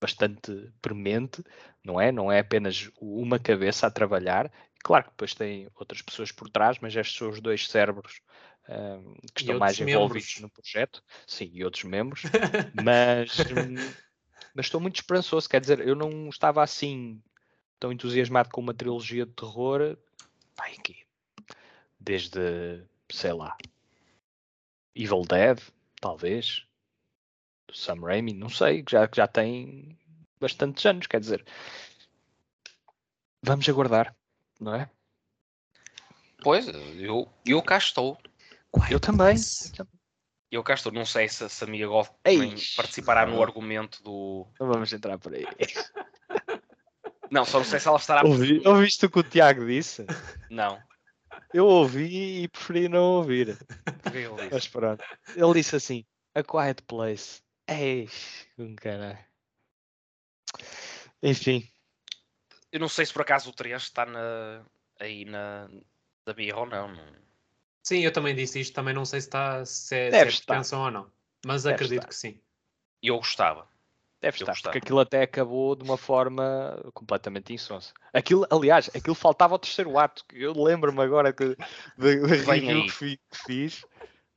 bastante premente, não é? Não é apenas uma cabeça a trabalhar. Claro que depois tem outras pessoas por trás, mas estes são os dois cérebros ahm, que E estão mais envolvidos membros. no projeto. Sim, e outros membros. mas, hum, mas estou muito esperançoso. Quer dizer, eu não estava assim tão entusiasmado com uma trilogia de terror. Vai aqui. Desde, sei lá, Evil Dead, talvez. Do Sam Raimi, não sei, que já, já tem bastantes anos, quer dizer. Vamos aguardar, não é? Pois, eu, eu cá estou. Eu também. Eu cá estou. Não sei se, se a Ei. também participará no argumento do. Não vamos entrar por aí. Não, só não sei se ela estará. Ouvi, ouviste o que o Tiago disse? Não. Eu ouvi e preferi não ouvir. Ele disse? Mas pronto. Ele disse assim: A Quiet Place. Ei, um caralho. Enfim, Eu não sei se por acaso o 3 está na, aí na da birra ou não. Sim, eu também disse isto, também não sei se, está, se é, se Deve é estar. pretensão ou não. Mas Deve acredito estar. que sim. Eu gostava. deve Eu estar, gostava. porque aquilo até acabou de uma forma completamente insonsa. Aquilo, aliás, aquilo faltava ao terceiro ato. Eu lembro-me agora que, da da Vem review aí. que, fi- que fiz.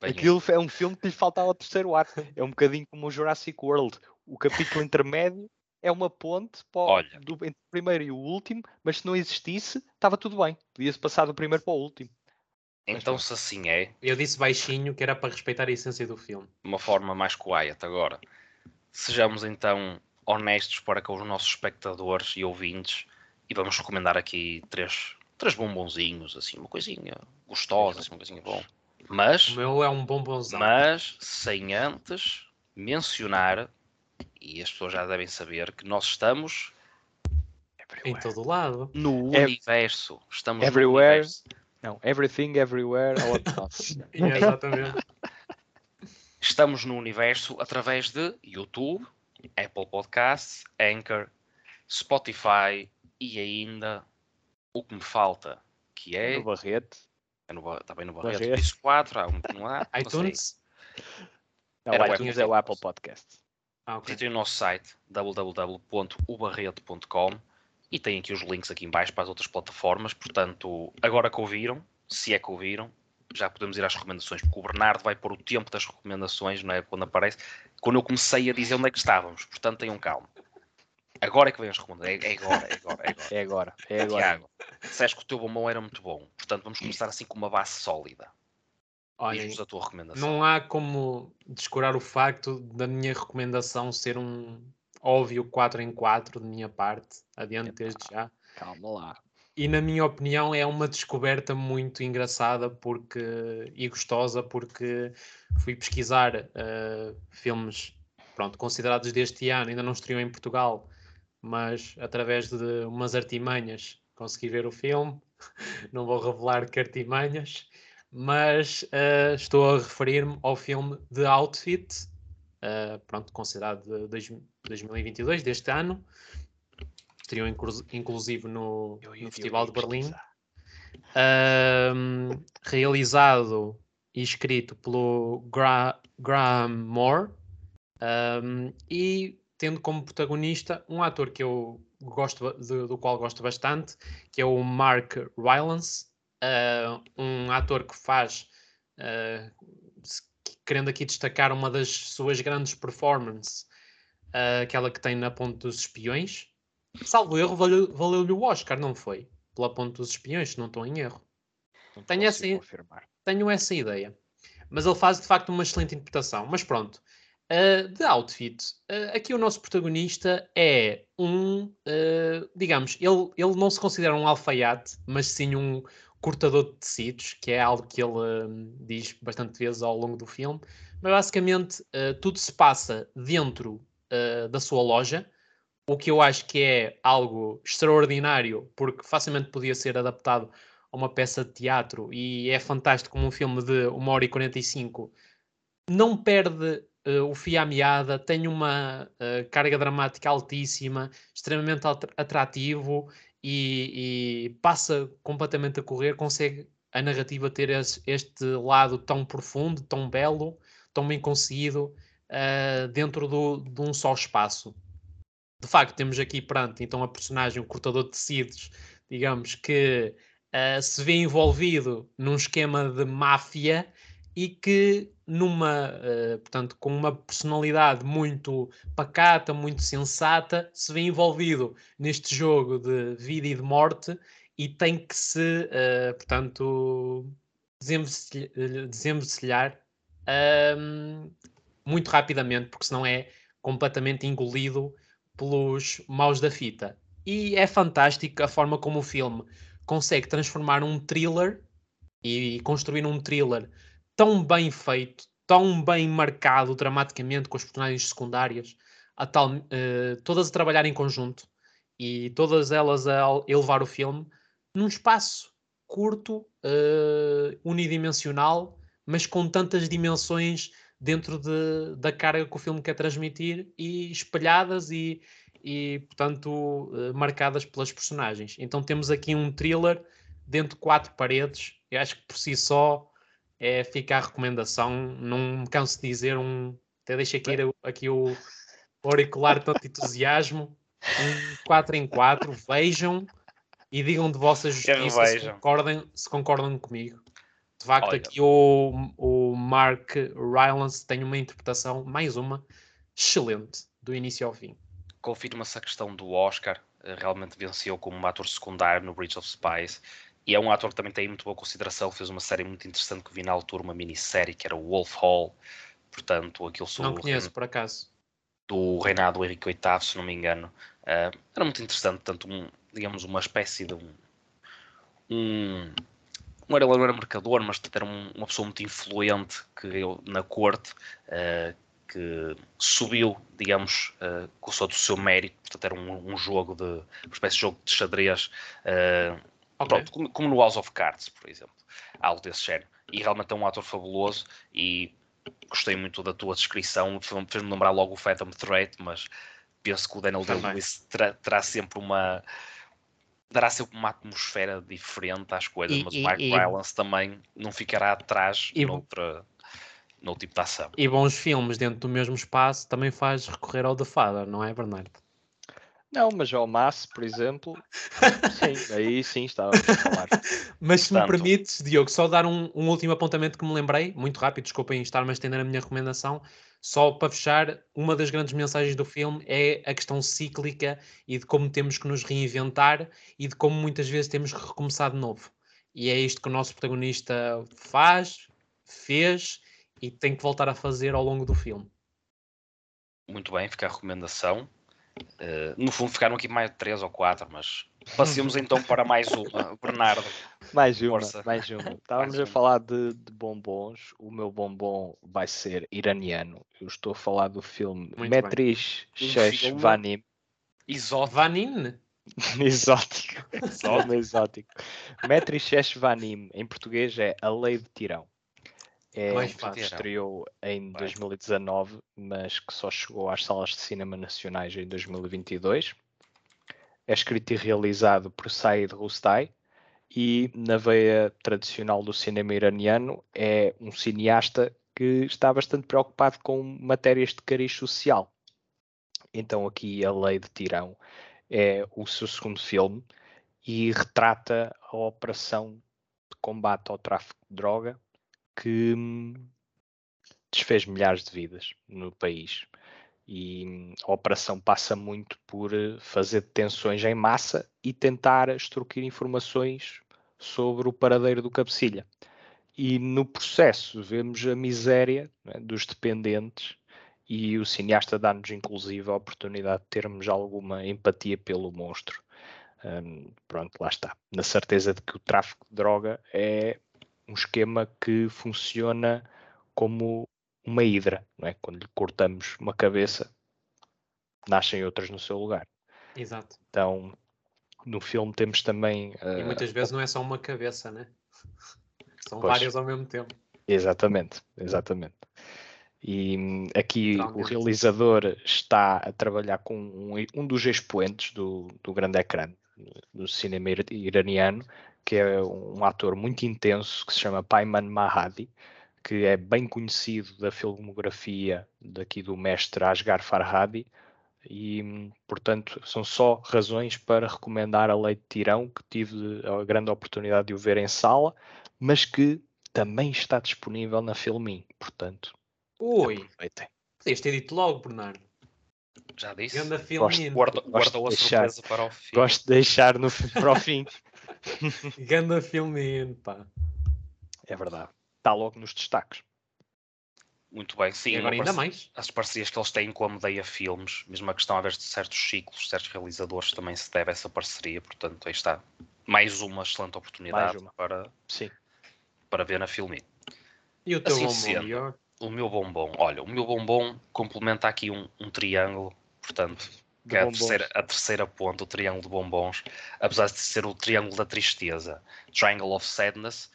Bem, Aquilo é um filme que lhe faltava ao terceiro ato. É um bocadinho como o Jurassic World. O capítulo intermédio é uma ponte para o- Olha. do, entre o primeiro e o último, mas se não existisse, estava tudo bem. Podia-se passar do primeiro para o último. Então, se assim é, Eu disse baixinho que era para respeitar a essência do filme. de uma forma mais quiet agora, sejamos então honestos para com os nossos espectadores e ouvintes e vamos recomendar aqui três, três bombonzinhos, assim, uma coisinha gostosa, assim, uma coisinha bom. Mas, O meu é um bombonzão. mas sem antes mencionar, e as pessoas já devem saber, que nós estamos Em todo lado. no universo. Estamos no Everywhere. universo. Não, everything, everywhere, all at once. É, exatamente. Estamos no universo através de YouTube, Apple Podcasts, Anchor, Spotify e ainda o que me falta, que é. no Barrete. é no, está bem no Barreto, Barreto. disse 4, há um que não há. não sei. iTunes? Não, Era o o iTunes é o Apple Podcast. Ah, ok. Visitem o nosso site www.ubarreto.com e tem aqui os links aqui em baixo para as outras plataformas. Portanto, agora que ouviram, se é que ouviram, já podemos ir às recomendações, porque o Bernardo vai pôr o tempo das recomendações, não é? Quando aparece, quando eu comecei a dizer onde é que estávamos. Portanto, tenham calma. Agora é que vem as recomendações. É, é agora, é agora, é agora. É agora. É agora. Tiago, disseste que o teu bombom era muito bom. Portanto, vamos começar assim com uma base sólida. Diz-nos a tua recomendação. não há como descurar o facto da minha recomendação ser um óbvio 4 em 4 de minha parte, adiante Epá. desde já. Calma lá. E na minha opinião é uma descoberta muito engraçada porque, e gostosa porque fui pesquisar eh, filmes pronto, considerados deste ano, ainda não estreou em Portugal, mas através de umas artimanhas consegui ver o filme. Não vou revelar que artimanhas, mas eh, estou a referir-me ao filme The Outfit, eh, pronto, considerado de dois- 2022, deste ano. Estreou inclu- inclusive no, Eu- no eu- Festival de Berlim. realizado e escrito pelo Gra- Graham Moore ahm, e tendo como protagonista um ator que eu gosto de- do qual gosto bastante que é o Mark Rylance ah, um ator que faz ah, se- querendo aqui destacar uma das suas grandes performances ah, aquela que tem na Ponte dos Espiões salvo erro valeu- valeu-lhe o Oscar, não foi? pela ponte dos espiões, se não estou em erro. Não Tenho essa- confirmar. Tenho essa ideia. Mas ele faz de facto uma excelente interpretação. Mas pronto. Uh, de outfit, uh, aqui o nosso protagonista é um, uh, digamos, ele, ele não se considera um alfaiate, mas sim um cortador de tecidos, que é algo que ele uh, diz bastante vezes ao longo do filme. Mas basicamente uh, tudo se passa dentro uh, da sua loja, o que eu acho que é algo extraordinário, porque facilmente podia ser adaptado a uma peça de teatro e é fantástico como um filme de 1 hora e 45 não perde uh, o fio à meada, tem uma uh, carga dramática altíssima, extremamente at- atrativo e, e passa completamente a correr, consegue a narrativa ter esse- este lado tão profundo, tão belo, tão bem conseguido uh, dentro do- de um só espaço. De facto, temos aqui perante então a personagem, o cortador de tecidos, digamos que uh, se vê envolvido num esquema de máfia e que numa, uh, portanto, com uma personalidade muito pacata, muito sensata, se vê envolvido neste jogo de vida e de morte e tem que se, uh, portanto, desenvencilhar, desenvencilhar um, muito rapidamente, porque senão é completamente engolido pelos maus da fita. E é fantástico a forma como o filme consegue transformar um thriller e construir um thriller tão bem feito, tão bem marcado dramaticamente com as personagens secundárias, a tal, uh, todas a trabalhar em conjunto e todas elas a elevar o filme num espaço curto, uh, unidimensional, mas com tantas dimensões dentro de, da carga que o filme quer transmitir e espelhadas e, e portanto, uh, marcadas pelas personagens. Então temos aqui um thriller dentro de quatro paredes. Eu acho que por si só é fica a recomendação. Não me canso de dizer um. Até deixa aqui, aqui o auricular tanto entusiasmo. Um 4 em 4, vejam e digam de vossa justiça se concordam, se concordam comigo. De facto, Olha. aqui o, o Mark Rylance tem uma interpretação, mais uma, excelente, do início ao fim. confirma-se a questão do Oscar, eh, realmente venceu como um ator secundário no Bridge of Spies, e é um ator que também tem muito boa consideração, fez uma série muito interessante que vi na altura, uma minissérie que era Wolf Hall, portanto, aquilo Não sobre o conheço, reino- por acaso. do reinado do Henrique VIII, se não me engano. Eh, era muito interessante, tanto um, digamos, uma espécie de um, um não era, não era mercador, mas era um- uma pessoa muito influente que na corte, eh, que subiu, digamos, eh, com o seu- do seu mérito, portanto era um, um jogo de, uma espécie de jogo de xadrez, eh, Ok. pronto, como, como no House of Cards, por exemplo, algo desse género. E realmente é um ator fabuloso e gostei muito da tua descrição, fe- fez-me lembrar logo o Phantom Threat, mas penso que o Daniel. Day-Lewis terá, terá sempre uma dará sempre uma atmosfera diferente às coisas, E- mas e- o Mark e- Rylance também não ficará atrás E- noutra, noutro tipo de ação. E bons filmes dentro do mesmo espaço também faz recorrer ao The Father, não é, Bernardo? Não, mas ao Mass, por exemplo, sim, aí sim estávamos a falar. Mas se me permites, Diogo, só dar um, um último apontamento que me lembrei, muito rápido, desculpem estar-me a estender a minha recomendação. Só para fechar, uma das grandes mensagens do filme é a questão cíclica e de como temos que nos reinventar e de como muitas vezes temos que recomeçar de novo. E é isto que o nosso protagonista faz, fez e tem que voltar a fazer ao longo do filme. Muito bem, fica a recomendação. Eh, no fundo ficaram aqui mais de três ou quatro, mas passemos então para mais uma. Bernardo, Mais uma, Força. mais uma. Estávamos a uma. falar de, de bombons. O meu bombom vai ser iraniano. Eu estou a falar do filme bem. Metrish Um Sheshvanim. Vanin? Exótico. Nome exótico. Metrish Sheshvanim, em português é A Lei de Tirão. É um filme que estreou em Vai. 2019, mas que só chegou às salas de cinema nacionais em 2022. É escrito e realizado por Said Rustai e, na veia tradicional do cinema iraniano, é um cineasta que está bastante preocupado com matérias de cariz social. Então, aqui A Lei de Tirão é o seu segundo filme e retrata a operação de combate ao tráfico de droga que hum, desfez milhares de vidas no país. E a operação passa muito por eh, fazer detenções em massa e tentar extorquir informações sobre o paradeiro do cabecilha. E no processo vemos a miséria é, dos dependentes e o cineasta dá-nos inclusive a oportunidade de termos alguma empatia pelo monstro. Um, pronto, lá está. Na certeza de que o tráfico de droga é um esquema que funciona como uma hidra, não é? Quando lhe cortamos uma cabeça, nascem outras no seu lugar. Exato. Então, no filme temos também. Uh, e muitas vezes não é só uma cabeça, né? São pois, várias ao mesmo tempo. Exatamente, exatamente. E hum, aqui o realizador está a trabalhar com um, um dos expoentes do, do grande ecrã do cinema iraniano, que é um ator muito intenso que se chama Payman Mahadi, que é bem conhecido da filmografia daqui do mestre Asghar Farhadi, e portanto são só razões para recomendar a Lei de Tirão, que tive a grande oportunidade de o ver em sala, mas que também está disponível na Filmin, portanto. Ui, aproveitem. Podias ter dito logo, Bernardo. Já disse. Ganda Filmin. Guarda, guardou a deixar, surpresa para o fim. Gosto de deixar no, para o fim. Ganda Filmin, pá. É verdade está logo nos destaques. Muito bem, sim. E agora ainda mais. As parcerias que eles têm com a Medeia Filmes, mesmo a questão a ver de certos ciclos, certos realizadores, também se deve a essa parceria. Portanto, aí está mais uma excelente oportunidade uma. Para, sim. para ver na Filmin. E o teu assim bombom, sendo, O meu bombom, olha, o meu bombom complementa aqui um, um triângulo, portanto, que é a terceira, a terceira ponta, o triângulo de bombons, apesar de ser o triângulo da tristeza, Triangle of Sadness,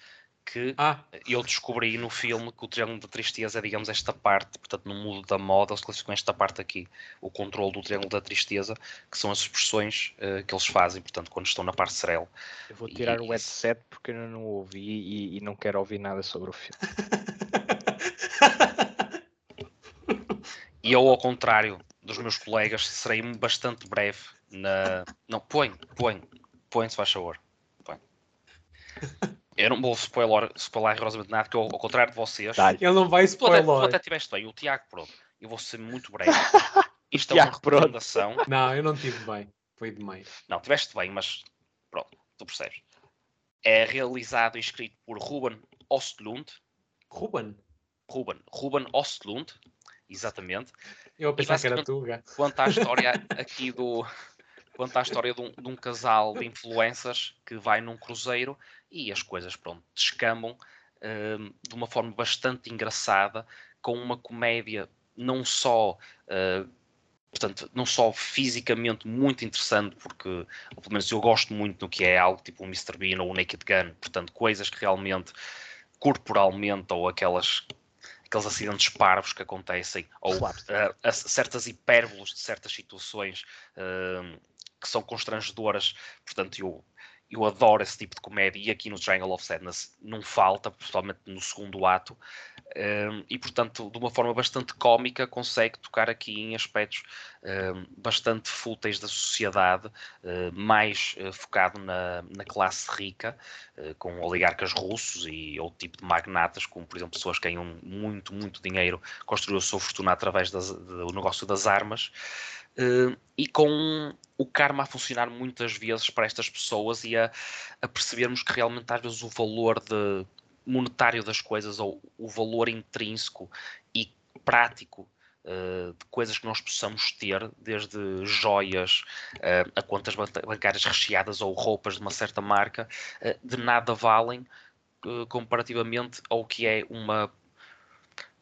que ah. eu descobri no filme que o Triângulo da Tristeza é, digamos, esta parte, portanto, no mundo da moda, eles classificam esta parte aqui, o controle do Triângulo da Tristeza, que são as expressões uh, que eles fazem, portanto, quando estão na parcerel. Eu vou tirar e, o headset porque eu não ouvi e, e não quero ouvir nada sobre o filme. e eu, ao contrário dos meus colegas, serei bastante breve na. Não, põe, põe, põe, se faz favor. Põe. Eu não vou spoiler, spoiler rigorosamente nada, porque eu, ao contrário de vocês. Ele não vai spoiler. Tu até, tu até tiveste bem, o Tiago, pronto. Eu vou ser muito breve. Isto é uma recomendação. Não, eu não tive bem. Foi demais. Não, tiveste bem, mas pronto, tu percebes. É realizado e escrito por Ruben Ostlund. Ruben? Ruben. Ruben Ostlund, exatamente. Eu pensava que era tu, Quanto à história aqui do, conta a história de um, de um, casal de influencers que vai num cruzeiro e as coisas, pronto, descambam uh, de uma forma bastante engraçada, com uma comédia não só. Uh, portanto, não só fisicamente muito interessante, porque pelo menos eu gosto muito do que é algo tipo o Mr. Bean ou o Naked Gun, portanto, coisas que realmente corporalmente ou aquelas aqueles acidentes parvos que acontecem, ou claro. uh, certas hipérboles de certas situações uh, que são constrangedoras. Portanto, eu, eu adoro esse tipo de comédia e aqui no Triangle of Sadness não falta, principalmente no segundo ato. Um, e portanto, de uma forma bastante cómica, consegue tocar aqui em aspectos um, bastante fúteis da sociedade, uh, mais uh, focado na, na, classe rica, uh, com oligarcas russos e outro tipo de magnatas, como por exemplo pessoas que ganham muito, muito dinheiro, construíram a sua fortuna através das, do negócio das armas. Uh, e com o karma a funcionar muitas vezes para estas pessoas e a, a, percebermos que realmente às vezes o valor de, monetário das coisas ou o valor intrínseco e prático uh, de coisas que nós possamos ter, desde joias uh, a contas bancárias recheadas ou roupas de uma certa marca, de nada valem comparativamente ao que é uma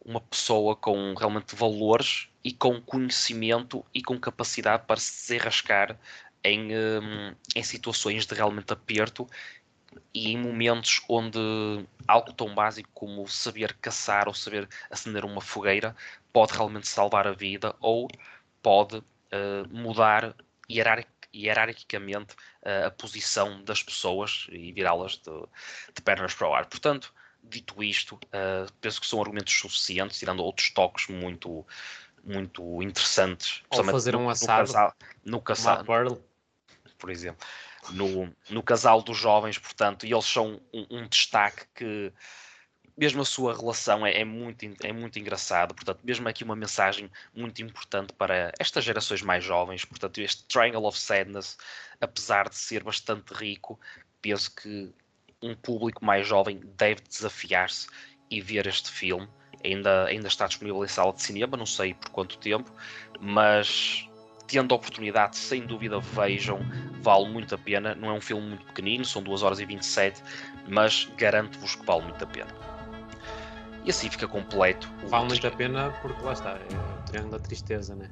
uma pessoa com realmente valores e com conhecimento e com capacidade para se desenrascar em, um, em situações de realmente aperto e em momentos onde algo tão básico como saber caçar ou saber acender uma fogueira pode realmente salvar a vida ou pode uh, mudar hierarquicamente uh, a posição das pessoas e virá-las de, de pernas para o ar. Portanto, dito isto, uh, penso que são argumentos suficientes, tirando outros toques muito, muito interessantes. Ou fazer um assado no casal, no casal por exemplo, no, no casal dos jovens, portanto, e eles são um, um destaque que mesmo a sua relação é, é, muito, é muito engraçado, portanto, mesmo aqui uma mensagem muito importante para estas gerações mais jovens, portanto, este Triangle of Sadness, apesar de ser bastante rico, penso que um público mais jovem deve desafiar-se e ver este filme. Ainda, ainda está disponível em sala de cinema, não sei por quanto tempo, mas tendo a oportunidade, sem dúvida vejam, vale muito a pena. Não é um filme muito pequenino, são 2 horas e 27, mas garanto-vos que vale muito a pena. E assim fica completo. Vale muito a pena porque lá está, é o triângulo da tristeza, né?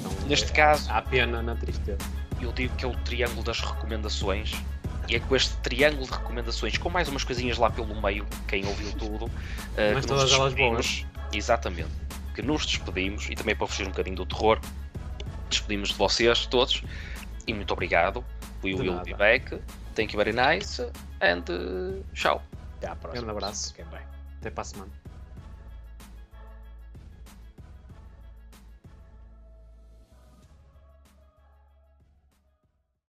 Então, Neste é, caso, há pena na tristeza. Eu digo que é o triângulo das recomendações. E é com este triângulo de recomendações, com mais umas coisinhas lá pelo meio, quem ouviu tudo, uh, Mas todas elas boas. Exatamente. Que nos despedimos, e também para fugir um bocadinho do terror, despedimos de vocês todos. E muito obrigado. We de will nada. be back. Thank you very nice. And uh, tchau. Até à próxima. Um abraço. Fiquem bem. Até para a semana.